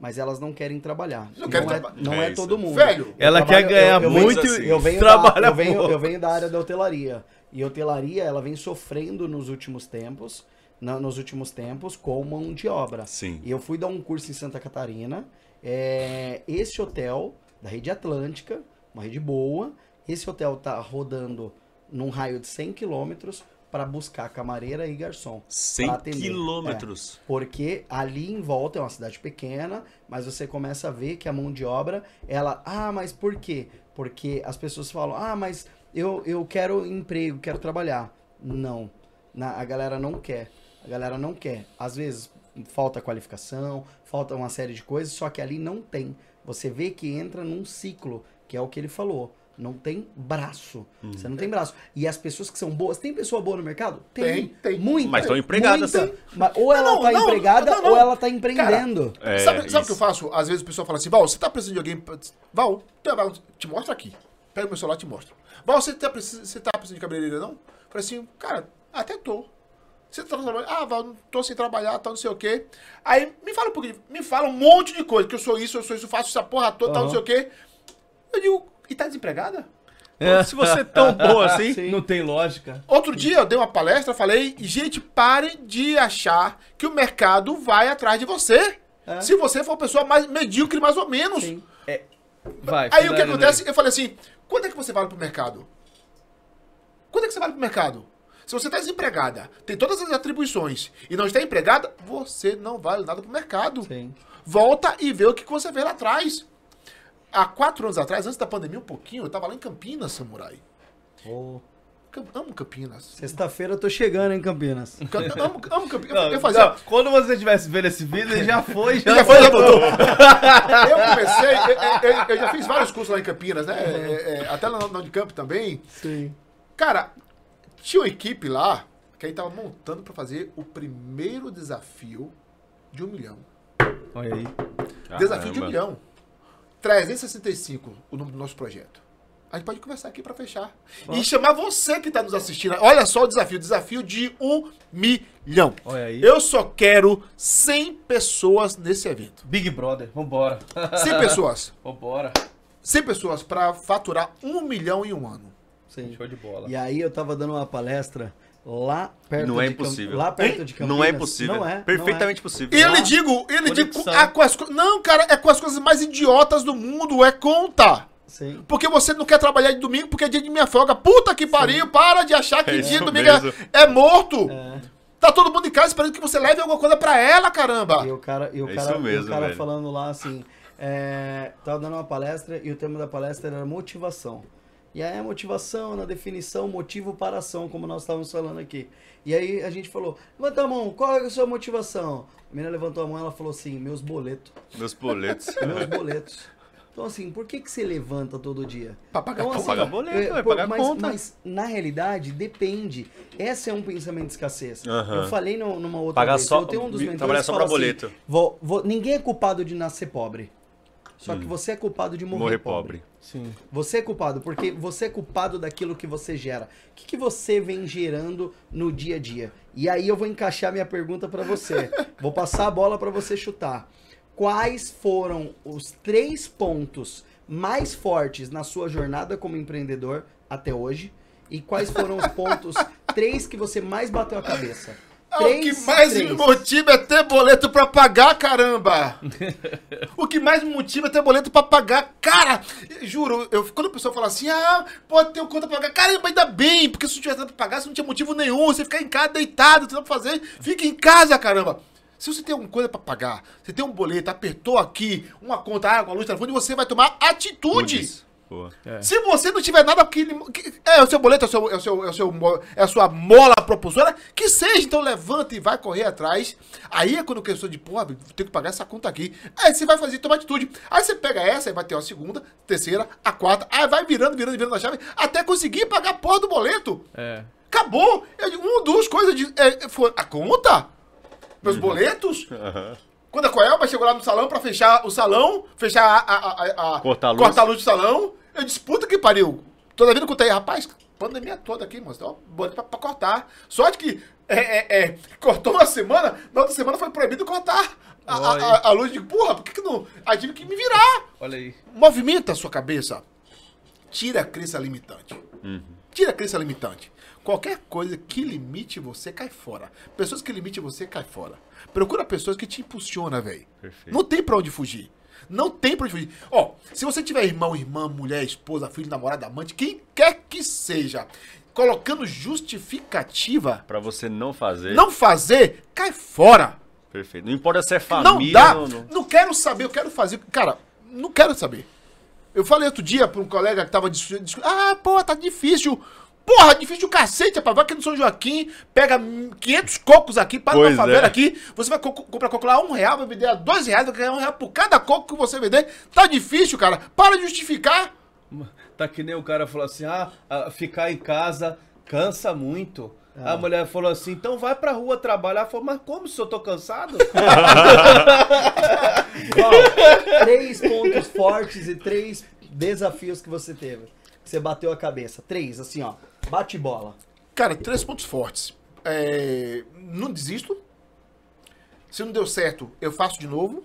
mas elas não querem trabalhar. Não E querem é, traba- não É é, todo mundo. Velho, Eu Ela quer ganhar venho- muito assim, e eu venho trabalha da, eu venho, pouco. eu venho da área da hotelaria. E a hotelaria, ela vem sofrendo nos últimos tempos, na- nos últimos tempos, com mão de obra. Sim. E eu fui dar um curso em Santa Catarina. É, esse hotel, da rede Atlântica, uma rede boa, esse hotel tá rodando num raio de 100 quilômetros para buscar camareira e garçom. 100 pra atender. quilômetros. É, porque ali em volta é uma cidade pequena, mas você começa a ver que a mão de obra, ela. Ah, mas por quê? Porque as pessoas falam, ah, mas eu, eu quero emprego, quero trabalhar. Não. Na- a galera não quer. A galera não quer. Às vezes falta qualificação, falta uma série de coisas, só que ali não tem. Você vê que entra num ciclo, que é o que ele falou. Não tem braço. Uhum. Você não tem braço. E as pessoas que são boas, tem pessoa boa no mercado? Tem, tem. Muita. Mas estão empregadas. muita. Mas ou ela Não, tá não, empregada não, não. ou ela tá empreendendo. É, sabe o que eu faço? Às vezes o pessoal fala assim, Val, você tá precisando de alguém... Val, te mostra aqui. Pega o meu celular e te mostro. Val, você tá, precis- você tá precisando de cabeleireira, não? Falei assim, cara, até tô. Você tá trabalhando? Ah, Val, não tô sem trabalhar, tal, não sei o quê. Aí, me fala um pouquinho, me fala um monte de coisa, que eu sou isso, eu sou isso, faço essa porra toda, tal, não sei o quê. Eu digo, e tá desempregada? Se você é tão boa *laughs* assim, Não tem lógica. Outro dia eu dei uma palestra, falei, gente, parem de achar que o mercado vai atrás de você. Se você for uma pessoa mais medíocre, mais ou menos. Sim. Vai, Aí o que acontece? Eu falei assim, quanto é que você vale pro mercado? Quanto é que você vale pro mercado? Se você está desempregada, tem todas as atribuições e não está empregada, você não vale nada pro mercado. Sim. Volta e vê o que você vê lá atrás. Há quatro anos atrás, antes da pandemia um pouquinho, eu tava lá em Campinas, Samurai. Cam- Amo Campinas. Sexta-feira eu tô chegando em Campinas. Cam- Amo, amo Campinas. Não, eu fazia, não, quando você estivesse vendo esse vídeo, ele já foi, já, *laughs* Já foi, já voltou. eu comecei, eu, eu- eu já fiz vários cursos lá em Campinas, né? É, é, até na, na Unicamp também. Sim. Cara, tinha uma equipe lá que aí tava montando pra fazer o primeiro desafio de um milhão. Olha aí. Desafio de um Caramba. milhão. 365, o nome do nosso projeto. A gente pode conversar aqui pra fechar. E chamar você que tá nos assistindo. Olha só o desafio. Desafio de um milhão. Olha aí. Eu só quero 100 pessoas nesse evento. Big Brother, vambora. 100 pessoas. *laughs* vambora. 100 pessoas pra faturar um milhão em um ano. Sim. Show de bola. E aí eu tava dando uma palestra lá perto Não é de Cam- impossível. Lá perto de Campinas. Não é impossível. Não é. Perfeitamente E possível. ele digo, ele digo, ah, com as não, cara, é com as coisas mais idiotas do mundo, é conta. Sim. Porque você não quer trabalhar de domingo porque é dia de minha folga. Puta que pariu, para de achar que É dia de domingo é, é morto. É. Tá todo mundo em casa esperando que você leve alguma coisa pra ela, caramba. E o cara, e o É cara, isso mesmo, e o cara velho. falando lá assim, é, tava dando uma palestra e o tema da palestra era motivação. E aí a motivação, na definição, motivo para ação, como nós estávamos falando aqui. E aí a gente falou, levanta a mão, qual é a sua motivação? A menina levantou a mão e ela falou assim, meus boletos, Meus boletos. *laughs* meus boletos. Então assim, por que, que você levanta todo dia? Pra pagar Então, assim, pagar boleto, é, pô, pagar mas, conta. mas na realidade depende. Esse é um pensamento de escassez. Aham. Eu falei no- numa outra Pagar vez. só- eu tenho um dos me- mentores trabalhar que só fala pra boleto. Assim, vou- vou- ninguém é culpado de nascer pobre. Só que você é culpado de morrer, Morrer pobre. pobre. Sim. Você é culpado, porque você é culpado daquilo que você gera. O que, que você vem gerando no dia a dia? E aí eu vou encaixar minha pergunta pra você. *laughs* vou passar a bola pra você chutar. Quais foram os três pontos mais fortes na sua jornada como empreendedor até hoje? E quais foram os pontos *laughs* três que você mais bateu a cabeça? Ah, o que mais três. me motiva é ter boleto pra pagar, caramba! *laughs* o que mais me motiva é ter boleto pra pagar. Cara, juro, eu, quando a pessoa fala assim, ah, pode ter um conta pra pagar, caramba, ainda bem, porque se não tivesse nada pra pagar, você não tinha motivo nenhum, você ficar em casa deitado, não tem nada pra fazer, fica em casa, caramba. Se você tem alguma coisa pra pagar, você tem um boleto, apertou aqui, uma conta, água, luz, telefone, você vai tomar atitude. Boa. Se você não tiver nada que, que- é o seu boleto, é, o seu, é, o seu, é, o seu é a sua mola propulsora, que seja, então levanta e vai correr atrás. Aí é quando sou de, porra, tenho que pagar essa conta aqui. Aí você vai fazer, tomar atitude. Aí você pega essa, aí vai ter a segunda, terceira, a quarta, aí vai virando, virando, virando a chave, até conseguir pagar a porra do boleto. É. Acabou. Eu uma, duas coisas de, é, foi a conta, meus boletos. Quando a Coelba chegou lá no salão pra fechar o salão, fechar a. a, a, a- Cortar a luz. cortar a luz do salão, eu disse, puta que pariu. Toda vida que eu tenho, rapaz, pandemia toda aqui, moço. Ó, boleto pra, pra cortar. Sorte que é, é, é, cortou uma semana, na outra semana foi proibido cortar a, a, a- a luz. De porra, por que, que não. Aí tive que me virar. Olha aí. Movimenta a sua cabeça. Tira a crença limitante. Tira a crença limitante. Qualquer coisa que limite você, cai fora. Pessoas que limitem você, cai fora. Procura pessoas que te impulsionam, velho. Não tem pra onde fugir. Não tem pra fugir. Ó, se você tiver irmão, irmã, mulher, esposa, filho, namorado, amante, quem quer que seja, colocando justificativa, Pra você não fazer. não fazer, cai fora. Perfeito. Não importa se é Não família. dá. Não, Não, não- quero saber, eu quero fazer. Cara, não quero saber. Eu falei outro dia pra um colega que tava dis- dis- Ah, pô, tá difícil. Porra, difícil o cacete, rapaz. Vai aqui no São Joaquim, pega hum, 500 cocos aqui, para Pois uma favela é. aqui. Você vai co comprar coco lá a um real, vai vender a dois reais, vai ganhar um real por cada coco que você vender. Tá difícil, cara. Para de justificar. Tá que nem o cara falou assim: ah, ah, ficar em casa cansa muito. A mulher falou assim: então vai pra rua trabalhar. Falou, mas como se eu tô cansado? *laughs* Ó, três pontos fortes e três desafios que você teve. Que você bateu a cabeça. Três, assim, ó. Bate bola. Cara, três pontos fortes. É, não desisto. Se não deu certo, eu faço de novo.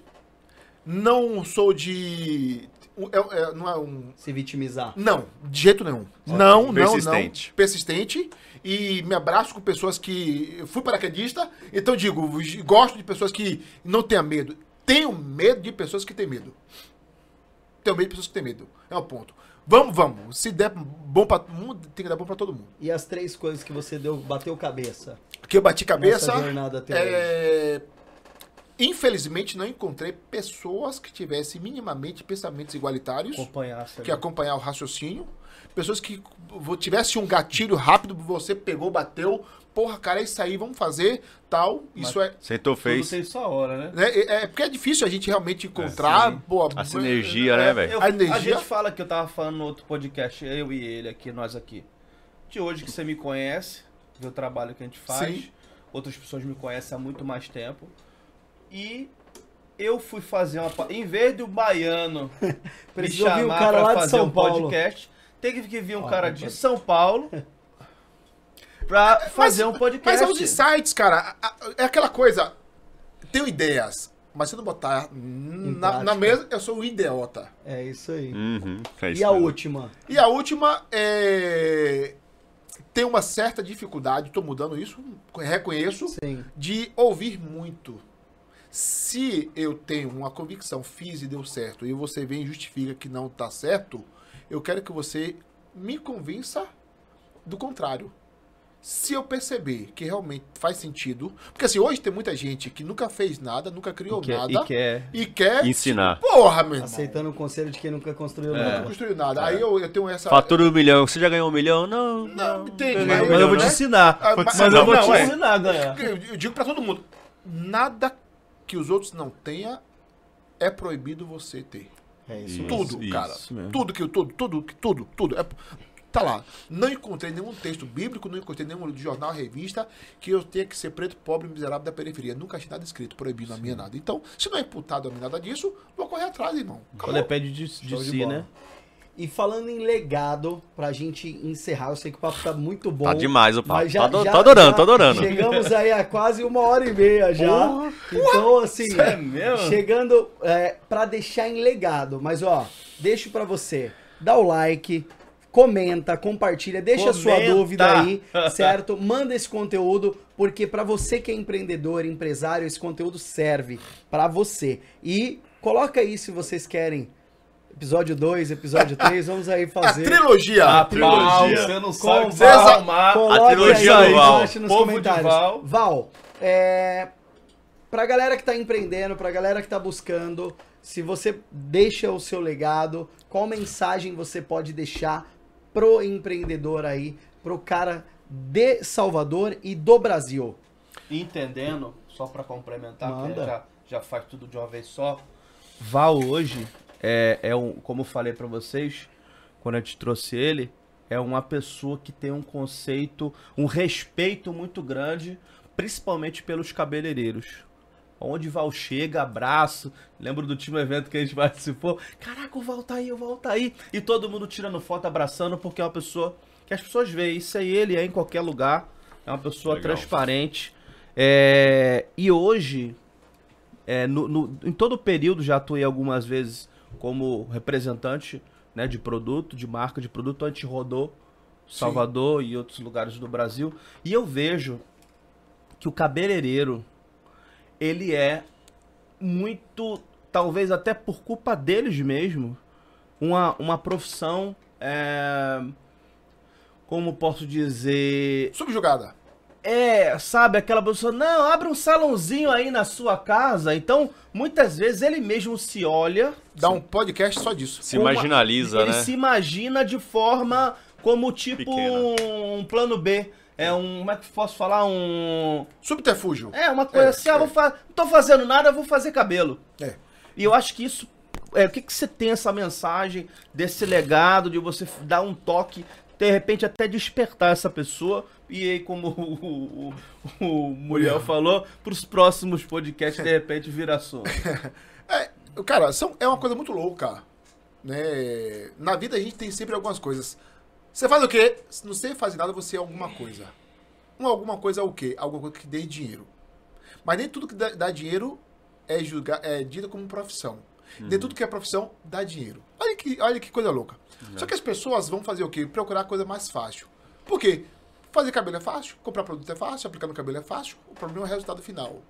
Não sou de. um- é- é- não é um. Se vitimizar. Não, de jeito nenhum. Não, não, Persistente. não. Persistente. E me abraço com pessoas que. Eu fui paraquedista, então digo, gosto de pessoas que não tenham medo. Tenho medo de pessoas que têm medo. Tenho medo de pessoas que têm medo. É o ponto. Vamos, vamos. Se der bom pra todo mundo, tem que dar bom pra todo mundo. E as três coisas que você deu, bateu cabeça. que eu bati cabeça. É... Infelizmente não encontrei pessoas que tivessem minimamente pensamentos igualitários, Acompanhar, que acompanhar o raciocínio, pessoas que vo- tivesse um gatilho rápido, você pegou, bateu, porra, cara, é isso aí, vamos fazer, tal. Isso é, Sentou, Tudo fez. tem sua hora, né? né, é, é porque é difícil a gente realmente encontrar, sim. pô, A sinergia, né, velho? Eu- A energia- gente fala que eu tava falando no outro podcast, eu e ele aqui, nós aqui. De hoje que você me conhece, vê o trabalho que a gente faz. Sim. Outras pessoas me conhecem há muito mais tempo. E eu fui fazer uma. Em vez do baiano *laughs* me um chamar cara pra lá de fazer São um Paulo. podcast, teve que vir um Ó, cara de. São Paulo *laughs* pra fazer um podcast. Mas é os insights, cara. A- a- É aquela coisa. Tenho ideias, mas se não botar na, na mesa, eu sou o idiota. É isso aí. Uhum, é E isso a mesmo. última? E a última é. Tem uma certa dificuldade, tô mudando isso, reconheço, Sim. de ouvir muito. Se eu tenho uma convicção, fiz e deu certo, e você vem e justifica que não tá certo, eu quero que você me convença do contrário. Se eu perceber que realmente faz sentido, porque assim, hoje tem muita gente que nunca fez nada, nunca criou E quer- nada e quer- e quer Ensinar. Porra, meu. Aceitando o conselho de quem nunca construiu Nunca nada. construiu nada. Aí eu, eu tenho essa. Fatura um milhão. Você já ganhou um milhão? Não. Não, um Mas Mas eu vou te né? ensinar. Ah, mas, mas eu vou não, te é. ensinar a ganhar. Eu digo pra todo mundo: nada que os outros não tenham é proibido você ter. É isso. Isso. Tudo, cara. mesmo. Tudo que tudo, tudo, tudo, tudo. É, tá lá. Não encontrei nenhum texto bíblico, não encontrei nenhum jornal, revista que eu tenha que ser preto, pobre, miserável da periferia. Nunca achei nada escrito proibindo a minha nada. Então, se não é imputado a mim nada disso, vou correr atrás, irmão. Acabou. depende de, de Show de si, bola. né? E falando em legado, pra gente encerrar, eu sei que o papo tá muito bom. Tá demais o papo. já- Tô ado- já- tô adorando, já tô adorando. Chegamos aí a quase uma hora e meia já. então, assim, É mesmo? chegando é, pra deixar em legado. Mas, ó, deixo pra você. Dá o like, comenta, compartilha, deixa a sua Comenta. dúvida aí, *laughs* certo? Manda esse conteúdo, porque pra você que é empreendedor, empresário, esse conteúdo serve pra você. E coloca aí se vocês querem episódio 2, episódio *laughs* 3, vamos aí A fazer. trilogia. Ah, a trilogia. Você não Com sabe arrumar. Coloque A trilogia aí do Val. embaixo nos Povo de comentários. Val. Val, é, pra galera que tá empreendendo, pra galera que tá buscando, se você deixa o seu legado, qual mensagem você pode deixar pro empreendedor aí, pro cara de Salvador e do Brasil? Entendendo, só pra complementar, que Manda. já, já faz tudo de uma vez só. Val hoje é, é um, como eu falei pra vocês, quando a gente trouxe ele, é uma pessoa que tem um conceito, um respeito muito grande, principalmente pelos cabeleireiros. Onde Val chega, abraço. Lembro do último evento que a gente *laughs* participou. Caraca, o Val tá aí, o Val tá aí. E todo mundo tirando foto, abraçando, porque é uma pessoa que as pessoas veem. Isso é ele, é em qualquer lugar. É uma pessoa Legal. transparente. É, e hoje, é, no- no- em todo o período, já atuei algumas vezes como representante né, de produto, de marca de produto. A gente rodou Salvador e outros lugares do Brasil. E eu vejo que o cabeleireiro, ele é muito, talvez até por culpa deles mesmo, uma, uma profissão, é, como posso dizer, Subjugada. é, sabe, aquela pessoa, não, abre um salãozinho aí na sua casa. Então, muitas vezes ele mesmo se olha, Dá um podcast só disso. Se com uma- marginaliza, ele né? se imagina de forma como tipo Pequena. um plano B. É um, como é que posso falar? Um. Subterfúgio. É, uma coisa É, assim, ah, é. vou fa... não tô fazendo nada, vou fazer cabelo. É. E eu acho que isso. É, o que, que você tem essa mensagem desse legado, de você dar um toque, de repente até despertar essa pessoa, e aí, como *laughs* o, o, o Muriel falou, pros próximos podcasts, de repente, vira assunto. *laughs* É, cara, são, é uma coisa muito louca. Né? Na vida a gente tem sempre algumas coisas. Você faz o quê? Se não você faz nada, você é alguma coisa. Um alguma coisa é o quê? Alguma coisa que dê dinheiro. Mas nem tudo que dá, dá dinheiro é, julga, é dito como profissão. Nem tudo que é profissão dá dinheiro. Olha que, olha que coisa louca. Só que as pessoas vão fazer o quê? Procurar a coisa mais fácil. Por quê? Fazer cabelo é fácil, comprar produto é fácil, aplicar no cabelo é fácil. O problema é o resultado final.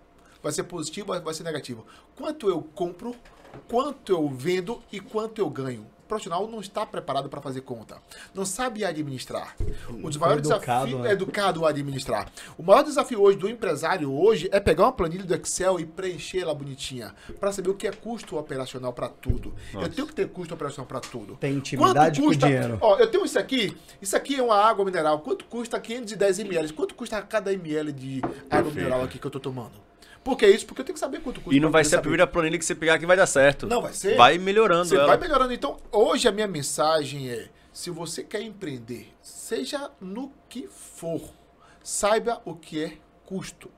Vai ser positivo, vai ser negativo. Quanto eu compro, quanto eu vendo e quanto eu ganho. Profissional não está preparado para fazer conta. Não sabe administrar. Um dos maiores desafios né? é educado a administrar. O maior desafio hoje do empresário hoje é pegar uma planilha do Excel e preencher ela bonitinha para saber o que é custo operacional para tudo. Eu tenho que ter custo operacional para tudo. Tem intimidade com o dinheiro. Ó, eu tenho isso aqui. Isso aqui é uma água mineral. Quanto custa 510 ml? Quanto custa cada ml de água mineral aqui que eu tô tomando? Por que isso? Porque eu tenho que saber quanto custa. E não vai ser a saber. primeira planilha que você pegar que vai dar certo. Não vai ser. Vai melhorando Você ela. vai melhorando. Então, hoje a minha mensagem é: se você quer empreender, seja no que for, saiba o que é custo.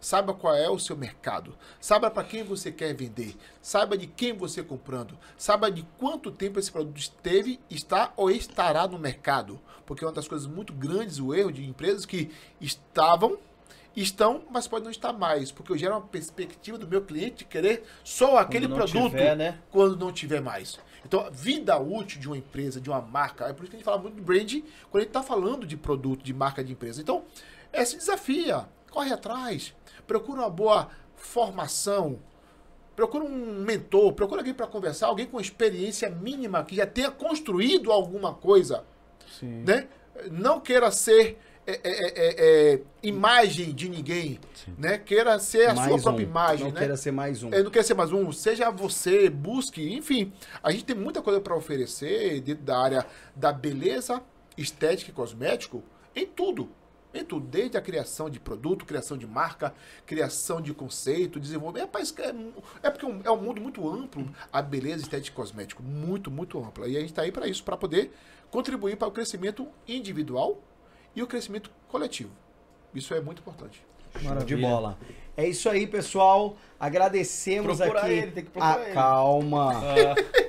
Saiba qual é o seu mercado. Saiba para quem você quer vender. Saiba de quem você comprando. Saiba de quanto tempo esse produto esteve, está ou estará no mercado. Porque é uma das coisas muito grandes, o erro de empresas que estavam, estão, mas pode não estar mais. Porque eu gero uma perspectiva do meu cliente querer só aquele produto tiver, né? quando não tiver mais. Então, a vida útil de uma empresa, de uma marca, é por isso que a gente fala muito de brand quando a gente está falando de produto, de marca de empresa. Então, é, se desafia, corre atrás, procura uma boa formação, procura um mentor, procura alguém para conversar, alguém com experiência mínima, que já tenha construído alguma coisa. Sim. Né? Não queira ser é, é, é, é, imagem de ninguém, né? Queira ser a Mais sua própria um. imagem, Não né? queira ser mais um. Eu não quero ser mais um. Seja você, busque, enfim. A gente tem muita coisa para oferecer dentro da área da beleza, estética e cosmético, em tudo. Em tudo, desde a criação de produto, criação de marca, criação de conceito, desenvolvimento. É, é porque é um mundo muito amplo, a beleza, estética e cosmético. Muito, muito ampla. E a gente está aí para isso, para poder contribuir para o crescimento individual e o crescimento coletivo. Isso é muito importante. Show de bola. É isso aí, pessoal. Agradecemos Procurar aqui. ele, tem que procurar Ah, ele. Calma.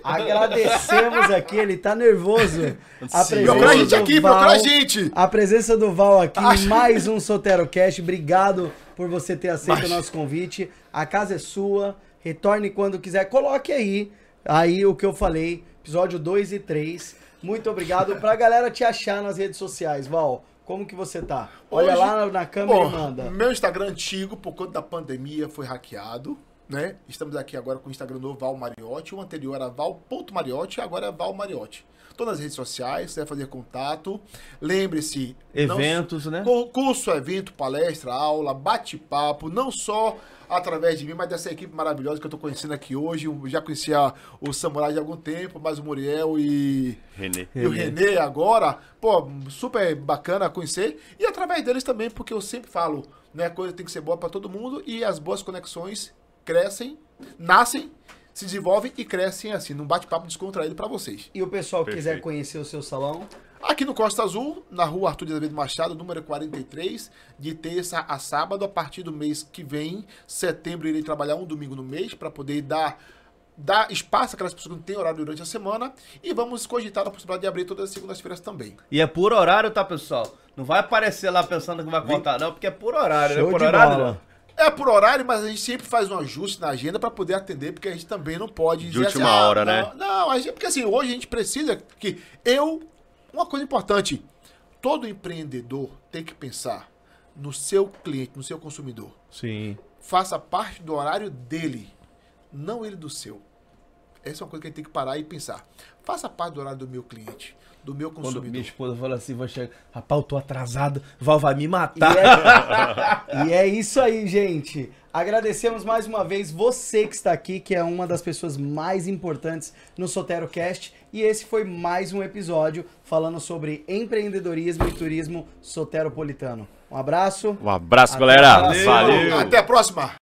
Agradecemos aqui, ele tá nervoso. *laughs* A Sim. Procura a gente do aqui, Val- procura a gente! A presença do Val aqui Acho- em mais um SoteroCast. Obrigado por você ter aceito Mas- o nosso convite. A casa é sua. Retorne quando quiser. Coloque aí, aí o que eu falei, episódio 2 e 3. Muito obrigado. Pra galera te achar nas redes sociais, Val. Como que você tá? Olha Hoje- lá na câmera Bom, e manda. Meu Instagram antigo, por conta da pandemia, foi hackeado. Né? Estamos aqui agora com o Instagram novo Val Mariotti. O anterior era val.mariotti, agora é Val Mariotti. Estou nas redes sociais, você vai fazer contato. Lembre-se. não- Eventos, né? cu- Curso, evento, palestra, aula, bate-papo, não só através de mim, mas dessa equipe maravilhosa que eu estou conhecendo aqui hoje. Eu já conhecia o Samurai de algum tempo, mas o Muriel e Renê. e o Renê agora, pô, super bacana conhecer. E através deles também, porque eu sempre falo, né, a coisa tem que ser boa para todo mundo e as boas conexões crescem, nascem, se desenvolvem e crescem assim, num bate-papo descontraído para vocês. E o pessoal que quiser conhecer o seu salão, Aqui no Costa Azul, na rua Arthur de Azevedo Machado, número 43, de terça a sábado, a partir do mês que vem, setembro, irei trabalhar um domingo no mês para poder dar, dar espaço àquelas pessoas que não têm horário durante a semana e vamos cogitar a possibilidade de abrir todas as segundas-feiras também. E é por horário, tá, pessoal? Não vai aparecer lá pensando que vai contar, não, porque é por horário, show né? Por de horário. bola. É por horário, mas a gente sempre faz um ajuste na agenda para poder atender, porque a gente também não pode De dizer última assim, ah, hora, não, né? Não, a gente, porque assim, hoje a gente precisa que eu uma coisa importante, todo empreendedor tem que pensar no seu cliente, no seu consumidor. Sim. Faça parte do horário dele, não ele do seu. Essa é uma coisa que a gente tem que parar e pensar. Faça parte do horário do meu cliente, do meu Quando consumidor. minha esposa fala assim, vou chegar, rapaz, eu tô atrasado, Val vai me E matar. é, *laughs* e é isso aí, gente. Agradecemos mais uma vez você que está aqui, que é uma das pessoas mais importantes no SoteroCast. E esse foi mais um episódio falando sobre empreendedorismo e turismo soteropolitano. Um abraço. Um abraço, Até galera. próxima. Valeu. Até a próxima!